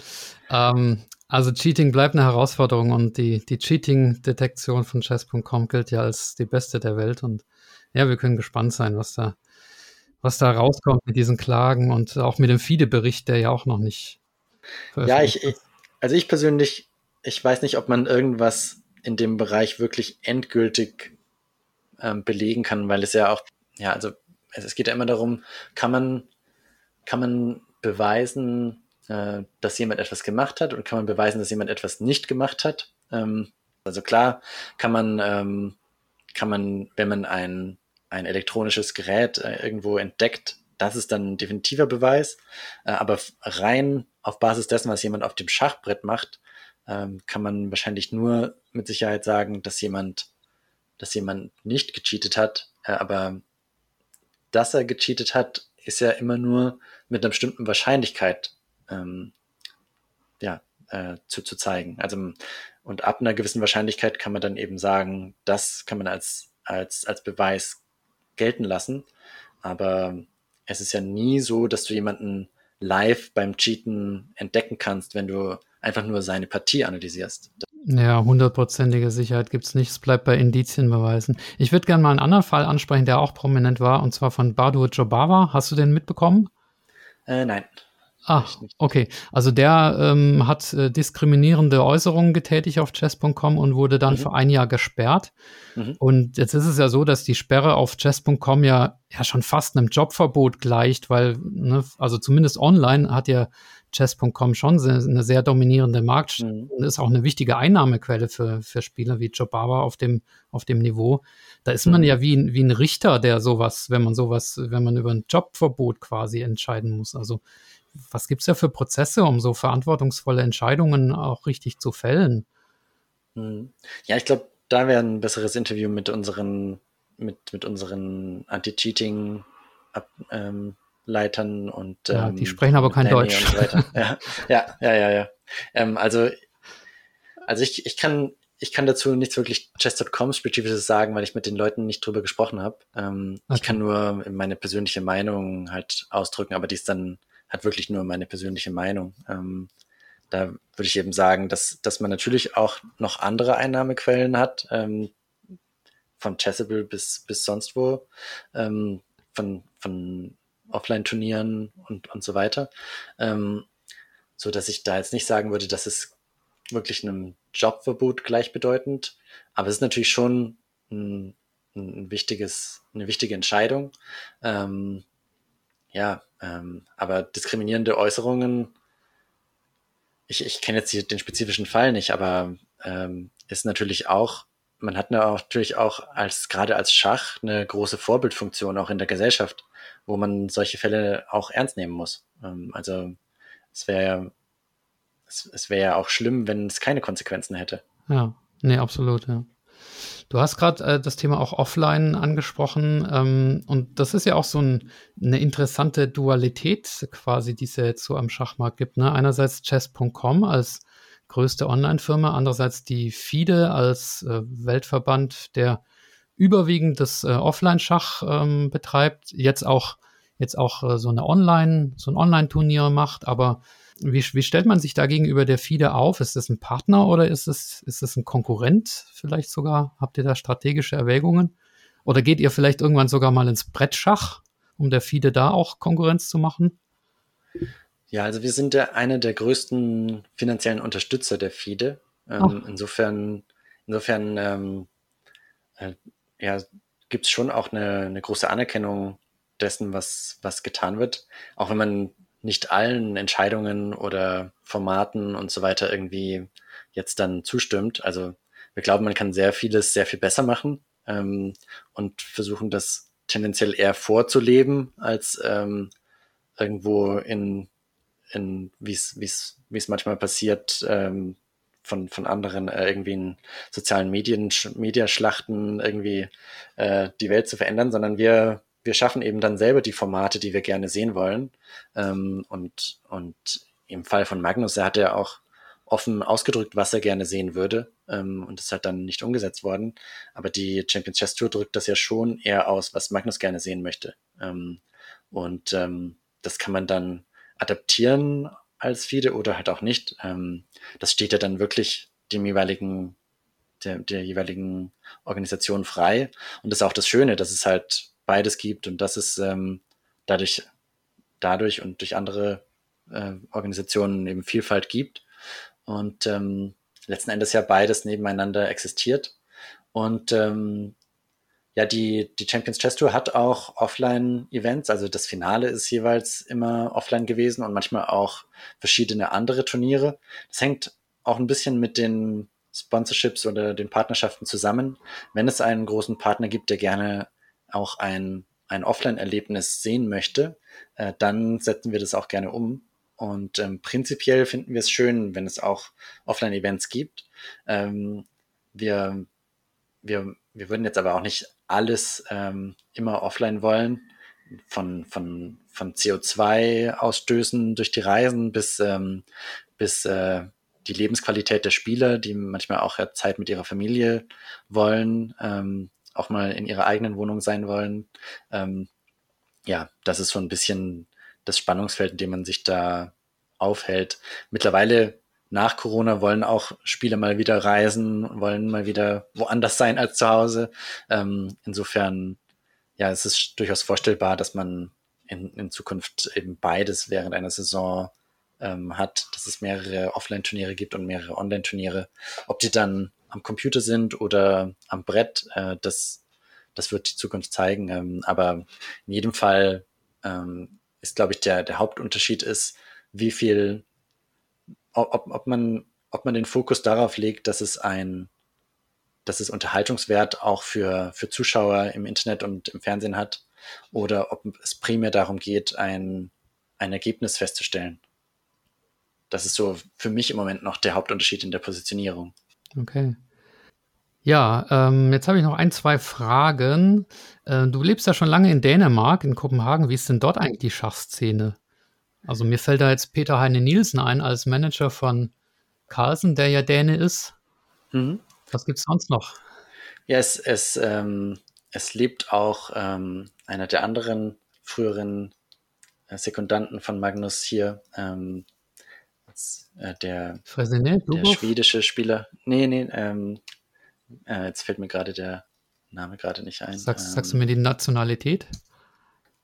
Ähm, also Cheating bleibt eine Herausforderung und die, die Cheating-Detektion von chess.com gilt ja als die beste der Welt und ja, wir können gespannt sein, was da, was da rauskommt mit diesen Klagen und auch mit dem FIDE-Bericht, der ja auch noch nicht ja, ich, ich, also ich persönlich, ich weiß nicht, ob man irgendwas in dem Bereich wirklich endgültig ähm, belegen kann, weil es ja auch, ja, also es, geht ja immer darum, kann man, kann man beweisen, äh, dass jemand etwas gemacht hat und kann man beweisen, dass jemand etwas nicht gemacht hat. Ähm, also klar kann man, ähm, kann man, wenn man ein, ein elektronisches Gerät äh, irgendwo entdeckt, das ist dann ein definitiver Beweis. Äh, aber rein auf Basis dessen, was jemand auf dem Schachbrett macht, ähm, kann man wahrscheinlich nur mit Sicherheit sagen, dass jemand, dass jemand nicht gecheatet hat. Äh, aber dass er gecheatet hat, ist ja immer nur mit einer bestimmten Wahrscheinlichkeit ähm, ja, äh, zu, zu zeigen. Also und ab einer gewissen Wahrscheinlichkeit kann man dann eben sagen, das kann man als, als, als Beweis gelten lassen. Aber es ist ja nie so, dass du jemanden live beim Cheaten entdecken kannst, wenn du einfach nur seine Partie analysierst. Ja, hundertprozentige Sicherheit gibt es nicht. Es bleibt bei Indizienbeweisen. Ich würde gerne mal einen anderen Fall ansprechen, der auch prominent war, und zwar von Badur Jobawa. Hast du den mitbekommen? Äh, nein. Ah, okay. Also der ähm, hat äh, diskriminierende Äußerungen getätigt auf chess.com und wurde dann mhm. für ein Jahr gesperrt. Mhm. Und jetzt ist es ja so, dass die Sperre auf chess.com ja, ja schon fast einem Jobverbot gleicht, weil, ne, also zumindest online hat ja chess.com schon eine sehr dominierende Markt mhm. und ist auch eine wichtige Einnahmequelle für, für Spieler wie Joe Barber auf dem, auf dem Niveau. Da ist man mhm. ja wie, wie ein Richter, der sowas, wenn man sowas, wenn man über ein Jobverbot quasi entscheiden muss. Also was gibt es da für Prozesse, um so verantwortungsvolle Entscheidungen auch richtig zu fällen? Hm. Ja, ich glaube, da wäre ein besseres Interview mit unseren, mit, mit unseren Anti-Cheating ähm, und ja, die ähm, sprechen aber kein Danny Deutsch. So ja, ja, ja, ja. ja. Ähm, also, also ich, ich kann ich kann dazu nichts wirklich chess.com spezifisches sagen, weil ich mit den Leuten nicht drüber gesprochen habe. Ähm, okay. Ich kann nur meine persönliche Meinung halt ausdrücken, aber die ist dann halt wirklich nur meine persönliche Meinung. Ähm, da würde ich eben sagen, dass, dass man natürlich auch noch andere Einnahmequellen hat, ähm, von Chessable bis, bis sonst wo, ähm, von, von Offline-Turnieren und, und so weiter. Ähm, so dass ich da jetzt nicht sagen würde, dass es wirklich einem Jobverbot gleichbedeutend. Aber es ist natürlich schon ein, ein wichtiges, eine wichtige Entscheidung. Ähm, ja, ähm, aber diskriminierende Äußerungen, ich, ich kenne jetzt den spezifischen Fall nicht, aber ähm, ist natürlich auch, man hat natürlich auch als gerade als Schach eine große Vorbildfunktion auch in der Gesellschaft, wo man solche Fälle auch ernst nehmen muss. Ähm, also es wäre es, es wäre ja auch schlimm, wenn es keine Konsequenzen hätte. Ja, nee, absolut, ja. Du hast gerade äh, das Thema auch offline angesprochen ähm, und das ist ja auch so ein, eine interessante Dualität quasi, die es ja jetzt so am Schachmarkt gibt. Ne? Einerseits chess.com als größte Online-Firma, andererseits die FIDE als äh, Weltverband, der überwiegend das äh, Offline-Schach ähm, betreibt, jetzt auch jetzt auch äh, so eine Online, so ein Online-Turnier macht, aber wie, wie stellt man sich da gegenüber der FIDE auf? Ist das ein Partner oder ist es, ist es ein Konkurrent vielleicht sogar? Habt ihr da strategische Erwägungen? Oder geht ihr vielleicht irgendwann sogar mal ins Brettschach, um der FIDE da auch Konkurrenz zu machen? Ja, also wir sind der, eine der größten finanziellen Unterstützer der FIDE. Ähm, insofern insofern ähm, äh, ja, gibt es schon auch eine, eine große Anerkennung dessen, was, was getan wird. Auch wenn man nicht allen Entscheidungen oder Formaten und so weiter irgendwie jetzt dann zustimmt. Also wir glauben, man kann sehr vieles sehr viel besser machen ähm, und versuchen das tendenziell eher vorzuleben, als ähm, irgendwo in, in wie es manchmal passiert, ähm, von, von anderen äh, irgendwie in sozialen Medien, Mediaschlachten irgendwie äh, die Welt zu verändern, sondern wir wir schaffen eben dann selber die Formate, die wir gerne sehen wollen. Ähm, und, und im Fall von Magnus, er hat ja auch offen ausgedrückt, was er gerne sehen würde. Ähm, und das halt dann nicht umgesetzt worden. Aber die Champions Chess Tour drückt das ja schon eher aus, was Magnus gerne sehen möchte. Ähm, und ähm, das kann man dann adaptieren als FIDE oder halt auch nicht. Ähm, das steht ja dann wirklich dem jeweiligen, der, der jeweiligen Organisation frei. Und das ist auch das Schöne, dass es halt beides gibt und dass es ähm, dadurch, dadurch und durch andere äh, Organisationen eben Vielfalt gibt und ähm, letzten Endes ja beides nebeneinander existiert. Und ähm, ja, die, die Champions Chess Tour hat auch Offline-Events, also das Finale ist jeweils immer offline gewesen und manchmal auch verschiedene andere Turniere. Das hängt auch ein bisschen mit den Sponsorships oder den Partnerschaften zusammen. Wenn es einen großen Partner gibt, der gerne auch ein, ein Offline-Erlebnis sehen möchte, äh, dann setzen wir das auch gerne um. Und ähm, prinzipiell finden wir es schön, wenn es auch Offline-Events gibt. Ähm, wir, wir, wir würden jetzt aber auch nicht alles ähm, immer offline wollen, von, von, von CO2-Ausstößen durch die Reisen bis, ähm, bis äh, die Lebensqualität der Spieler, die manchmal auch Zeit mit ihrer Familie wollen. Ähm, auch mal in ihrer eigenen Wohnung sein wollen. Ähm, ja, das ist so ein bisschen das Spannungsfeld, in dem man sich da aufhält. Mittlerweile nach Corona wollen auch Spieler mal wieder reisen, wollen mal wieder woanders sein als zu Hause. Ähm, insofern, ja, es ist durchaus vorstellbar, dass man in, in Zukunft eben beides während einer Saison ähm, hat, dass es mehrere Offline-Turniere gibt und mehrere Online-Turniere. Ob die dann am Computer sind oder am Brett, äh, das, das wird die Zukunft zeigen. Ähm, aber in jedem Fall ähm, ist, glaube ich, der, der Hauptunterschied ist, wie viel, ob, ob, man, ob man den Fokus darauf legt, dass es ein, dass es Unterhaltungswert auch für, für Zuschauer im Internet und im Fernsehen hat, oder ob es primär darum geht, ein, ein Ergebnis festzustellen. Das ist so für mich im Moment noch der Hauptunterschied in der Positionierung. Okay. Ja, ähm, jetzt habe ich noch ein, zwei Fragen. Äh, du lebst ja schon lange in Dänemark, in Kopenhagen. Wie ist denn dort eigentlich die Schachszene? Also mir fällt da jetzt Peter Heine Nielsen ein als Manager von Carlsen, der ja Däne ist. Mhm. Was gibt es sonst noch? Ja, es, es, ähm, es lebt auch ähm, einer der anderen früheren äh, Sekundanten von Magnus hier, ähm, äh, der, der schwedische Spieler. Nee, nee, ähm, äh, jetzt fällt mir gerade der Name gerade nicht ein. Sagst, ähm, sagst, du mir die Nationalität?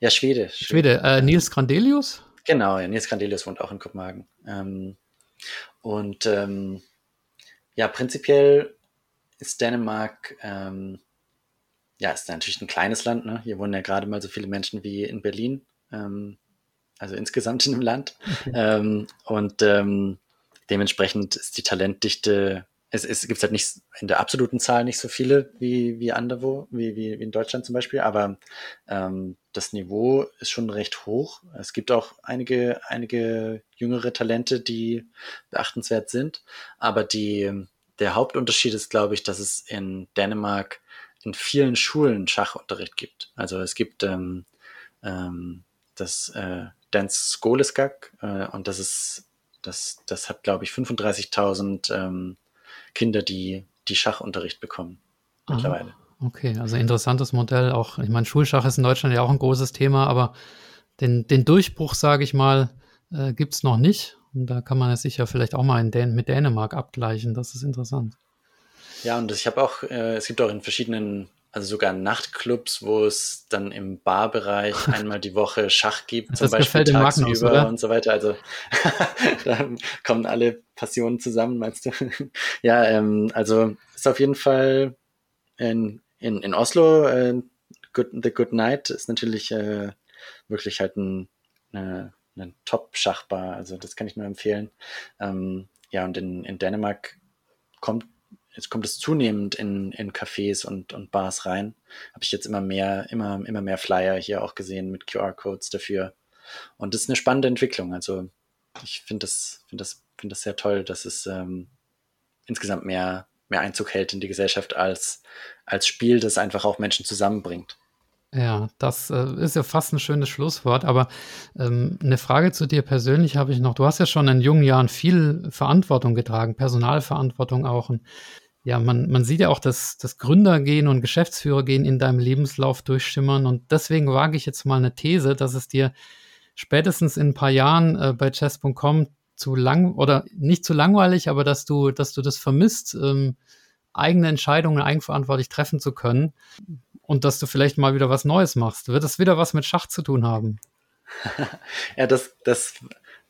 Ja, Schwede. Schwede. Schwede. Äh, Nils Grandelius? Genau, ja, Nils Grandelius wohnt auch in Kopenhagen. Ähm, und ähm, ja, prinzipiell ist Dänemark, ähm, ja, ist natürlich ein kleines Land. Ne? Hier wohnen ja gerade mal so viele Menschen wie in Berlin, ähm, also insgesamt in dem Land. Okay. Ähm, und ähm, dementsprechend ist die Talentdichte es, es gibt halt nicht in der absoluten Zahl nicht so viele wie, wie anderwo, wie, wie, wie in Deutschland zum Beispiel, aber ähm, das Niveau ist schon recht hoch. Es gibt auch einige, einige jüngere Talente, die beachtenswert sind, aber die, der Hauptunterschied ist, glaube ich, dass es in Dänemark in vielen Schulen Schachunterricht gibt. Also es gibt ähm, ähm, das äh, Dance Skoleskak äh, und das ist das, das hat, glaube ich, 35.000 ähm, Kinder, die, die Schachunterricht bekommen mittlerweile. Okay, also interessantes Modell. Auch, ich meine, Schulschach ist in Deutschland ja auch ein großes Thema, aber den, den Durchbruch, sage ich mal, äh, gibt es noch nicht. Und da kann man es sicher vielleicht auch mal Dän mit Dänemark abgleichen. Das ist interessant. Ja, und ich habe auch, äh, es gibt auch in verschiedenen also sogar Nachtclubs, wo es dann im Barbereich einmal die Woche Schach gibt, das zum Beispiel tagsüber Magnus, und so weiter. Also da kommen alle Passionen zusammen, meinst du? ja, ähm, also ist auf jeden Fall in, in, in Oslo äh, Good, The Good Night ist natürlich äh, wirklich halt ein, eine, eine Top-Schachbar. Also das kann ich nur empfehlen. Ähm, ja, und in, in Dänemark kommt jetzt kommt es zunehmend in, in Cafés und, und Bars rein. Habe ich jetzt immer mehr, immer, immer mehr Flyer hier auch gesehen mit QR-Codes dafür. Und das ist eine spannende Entwicklung. Also ich finde das, finde das, finde das sehr toll, dass es ähm, insgesamt mehr, mehr Einzug hält in die Gesellschaft als, als Spiel, das einfach auch Menschen zusammenbringt. Ja, das äh, ist ja fast ein schönes Schlusswort. Aber ähm, eine Frage zu dir persönlich habe ich noch. Du hast ja schon in jungen Jahren viel Verantwortung getragen, Personalverantwortung auch. Und ja, man, man sieht ja auch das, das Gründergehen und Geschäftsführergehen in deinem Lebenslauf durchschimmern. Und deswegen wage ich jetzt mal eine These, dass es dir spätestens in ein paar Jahren äh, bei chess.com zu lang oder nicht zu langweilig, aber dass du, dass du das vermisst, ähm, eigene Entscheidungen eigenverantwortlich treffen zu können und dass du vielleicht mal wieder was Neues machst. Wird das wieder was mit Schach zu tun haben? ja, das, das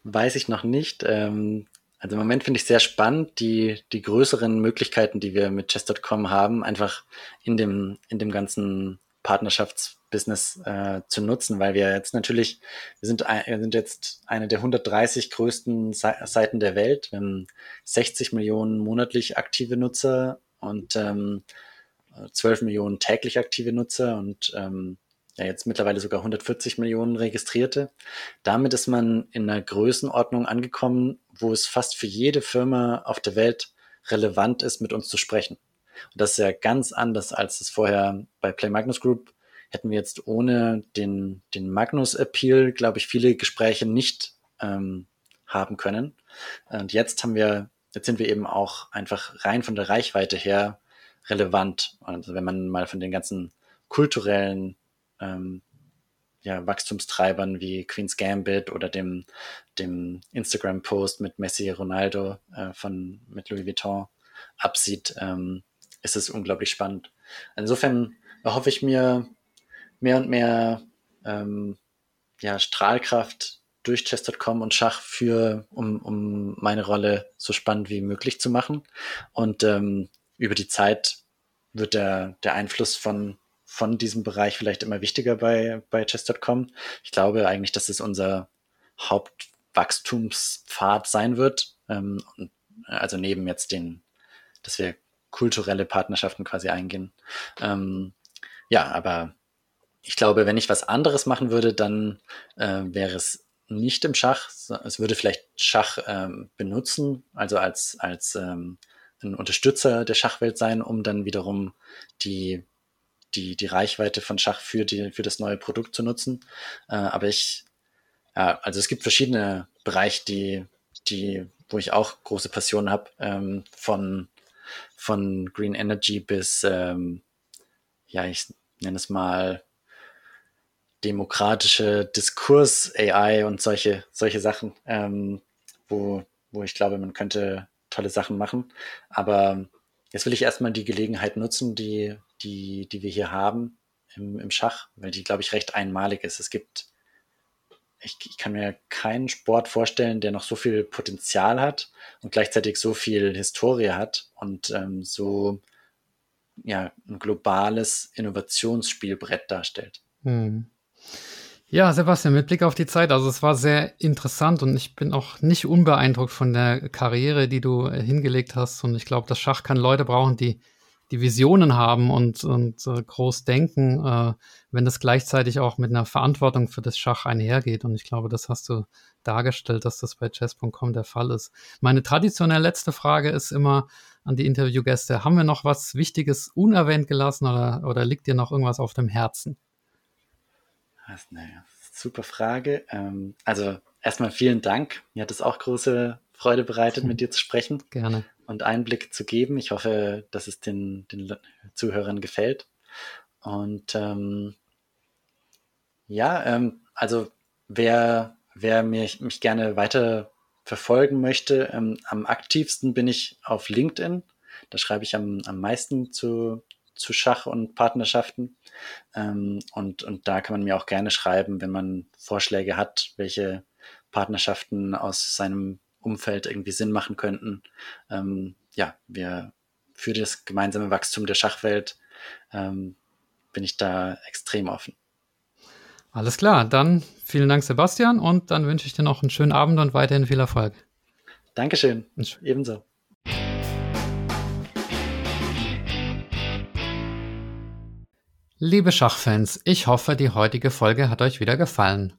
weiß ich noch nicht. Ähm, also im Moment finde ich sehr spannend, die, die größeren Möglichkeiten, die wir mit Chess.com haben, einfach in dem, in dem ganzen Partnerschaftsbusiness äh, zu nutzen, weil wir jetzt natürlich, wir sind, wir sind jetzt eine der 130 größten Seiten der Welt. Wir haben 60 Millionen monatlich aktive Nutzer und ähm, 12 Millionen täglich aktive Nutzer und ähm, ja jetzt mittlerweile sogar 140 Millionen Registrierte. Damit ist man in einer Größenordnung angekommen, wo es fast für jede Firma auf der Welt relevant ist, mit uns zu sprechen. Und das ist ja ganz anders, als es vorher bei Play Magnus Group hätten wir jetzt ohne den, den Magnus-Appeal, glaube ich, viele Gespräche nicht ähm, haben können. Und jetzt haben wir, jetzt sind wir eben auch einfach rein von der Reichweite her relevant. Also wenn man mal von den ganzen kulturellen ähm, ja, Wachstumstreibern wie Queen's Gambit oder dem, dem Instagram-Post mit Messi Ronaldo äh, von, mit Louis Vuitton absieht, ähm, ist es unglaublich spannend. Insofern erhoffe ich mir mehr und mehr ähm, ja, Strahlkraft durch Chess.com und Schach für, um, um meine Rolle so spannend wie möglich zu machen. Und ähm, über die Zeit wird der, der Einfluss von von diesem Bereich vielleicht immer wichtiger bei, bei Chess.com. Ich glaube eigentlich, dass es unser Hauptwachstumspfad sein wird. Ähm, also neben jetzt den, dass wir kulturelle Partnerschaften quasi eingehen. Ähm, ja, aber ich glaube, wenn ich was anderes machen würde, dann äh, wäre es nicht im Schach. Es würde vielleicht Schach ähm, benutzen, also als, als ähm, ein Unterstützer der Schachwelt sein, um dann wiederum die, die, die Reichweite von Schach für, die, für das neue Produkt zu nutzen. Äh, aber ich, ja, also es gibt verschiedene Bereiche, die, die, wo ich auch große Passion habe, ähm, von, von Green Energy bis, ähm, ja, ich nenne es mal demokratische Diskurs, AI und solche, solche Sachen, ähm, wo, wo ich glaube, man könnte tolle Sachen machen. Aber jetzt will ich erstmal die Gelegenheit nutzen, die, die, die wir hier haben im, im Schach, weil die, glaube ich, recht einmalig ist. Es gibt, ich, ich kann mir keinen Sport vorstellen, der noch so viel Potenzial hat und gleichzeitig so viel Historie hat und ähm, so ja, ein globales Innovationsspielbrett darstellt. Hm. Ja, Sebastian, mit Blick auf die Zeit, also es war sehr interessant und ich bin auch nicht unbeeindruckt von der Karriere, die du äh, hingelegt hast. Und ich glaube, das Schach kann Leute brauchen, die die Visionen haben und, und äh, groß denken, äh, wenn das gleichzeitig auch mit einer Verantwortung für das Schach einhergeht. Und ich glaube, das hast du dargestellt, dass das bei chess.com der Fall ist. Meine traditionelle letzte Frage ist immer an die Interviewgäste, haben wir noch was Wichtiges unerwähnt gelassen oder, oder liegt dir noch irgendwas auf dem Herzen? Das ist eine super Frage. Ähm, also erstmal vielen Dank. Mir hat es auch große Freude bereitet, mit dir zu sprechen. Gerne. Und Einblick zu geben. Ich hoffe, dass es den, den Zuhörern gefällt. Und ähm, ja, ähm, also wer, wer mich, mich gerne weiter verfolgen möchte, ähm, am aktivsten bin ich auf LinkedIn. Da schreibe ich am, am meisten zu, zu Schach und Partnerschaften. Ähm, und, und da kann man mir auch gerne schreiben, wenn man Vorschläge hat, welche Partnerschaften aus seinem Umfeld irgendwie Sinn machen könnten. Ähm, ja, wir für das gemeinsame Wachstum der Schachwelt ähm, bin ich da extrem offen. Alles klar, dann vielen Dank, Sebastian, und dann wünsche ich dir noch einen schönen Abend und weiterhin viel Erfolg. Dankeschön, ebenso. Liebe Schachfans, ich hoffe, die heutige Folge hat euch wieder gefallen.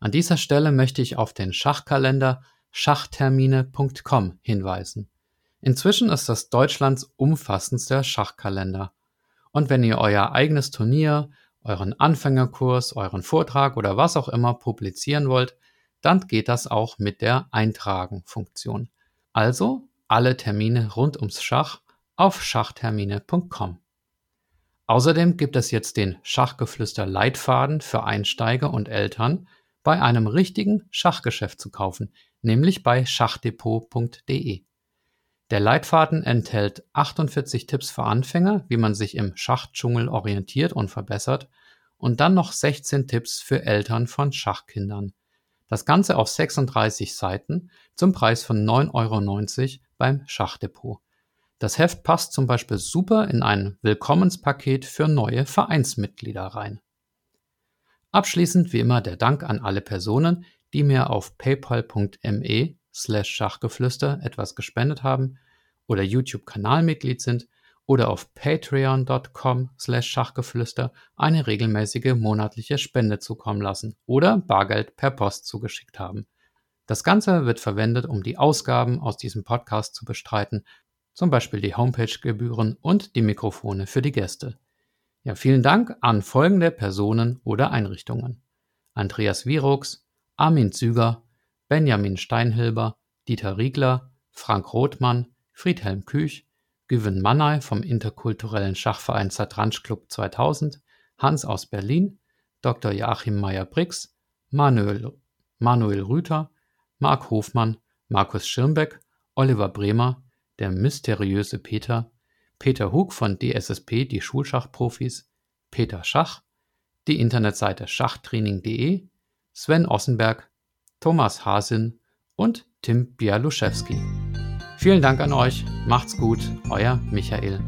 An dieser Stelle möchte ich auf den Schachkalender schachtermine.com hinweisen. Inzwischen ist das Deutschlands umfassendster Schachkalender. Und wenn ihr euer eigenes Turnier, euren Anfängerkurs, euren Vortrag oder was auch immer publizieren wollt, dann geht das auch mit der Eintragen-Funktion. Also alle Termine rund ums Schach auf schachtermine.com. Außerdem gibt es jetzt den Schachgeflüster-Leitfaden für Einsteiger und Eltern bei einem richtigen Schachgeschäft zu kaufen, nämlich bei schachdepot.de. Der Leitfaden enthält 48 Tipps für Anfänger, wie man sich im Schachdschungel orientiert und verbessert, und dann noch 16 Tipps für Eltern von Schachkindern. Das Ganze auf 36 Seiten zum Preis von 9,90 Euro beim Schachdepot. Das Heft passt zum Beispiel super in ein Willkommenspaket für neue Vereinsmitglieder rein. Abschließend wie immer der Dank an alle Personen, die mir auf paypal.me slash Schachgeflüster etwas gespendet haben oder YouTube-Kanalmitglied sind oder auf patreon.com slash Schachgeflüster eine regelmäßige monatliche Spende zukommen lassen oder Bargeld per Post zugeschickt haben. Das Ganze wird verwendet, um die Ausgaben aus diesem Podcast zu bestreiten zum Beispiel die Homepage-Gebühren und die Mikrofone für die Gäste. Ja, vielen Dank an folgende Personen oder Einrichtungen. Andreas Virux, Armin Züger, Benjamin Steinhilber, Dieter Riegler, Frank Rothmann, Friedhelm Küch, Güven Mannay vom interkulturellen Schachverein Zatransch Club 2000, Hans aus Berlin, Dr. Joachim Meyer-Brix, Manuel, Manuel Rüther, Marc Hofmann, Markus Schirmbeck, Oliver Bremer, der mysteriöse Peter, Peter Hug von DSSP Die Schulschachprofis, Peter Schach, die Internetseite schachtraining.de, Sven Ossenberg, Thomas Hasin und Tim Bialuszewski. Vielen Dank an euch, macht's gut, euer Michael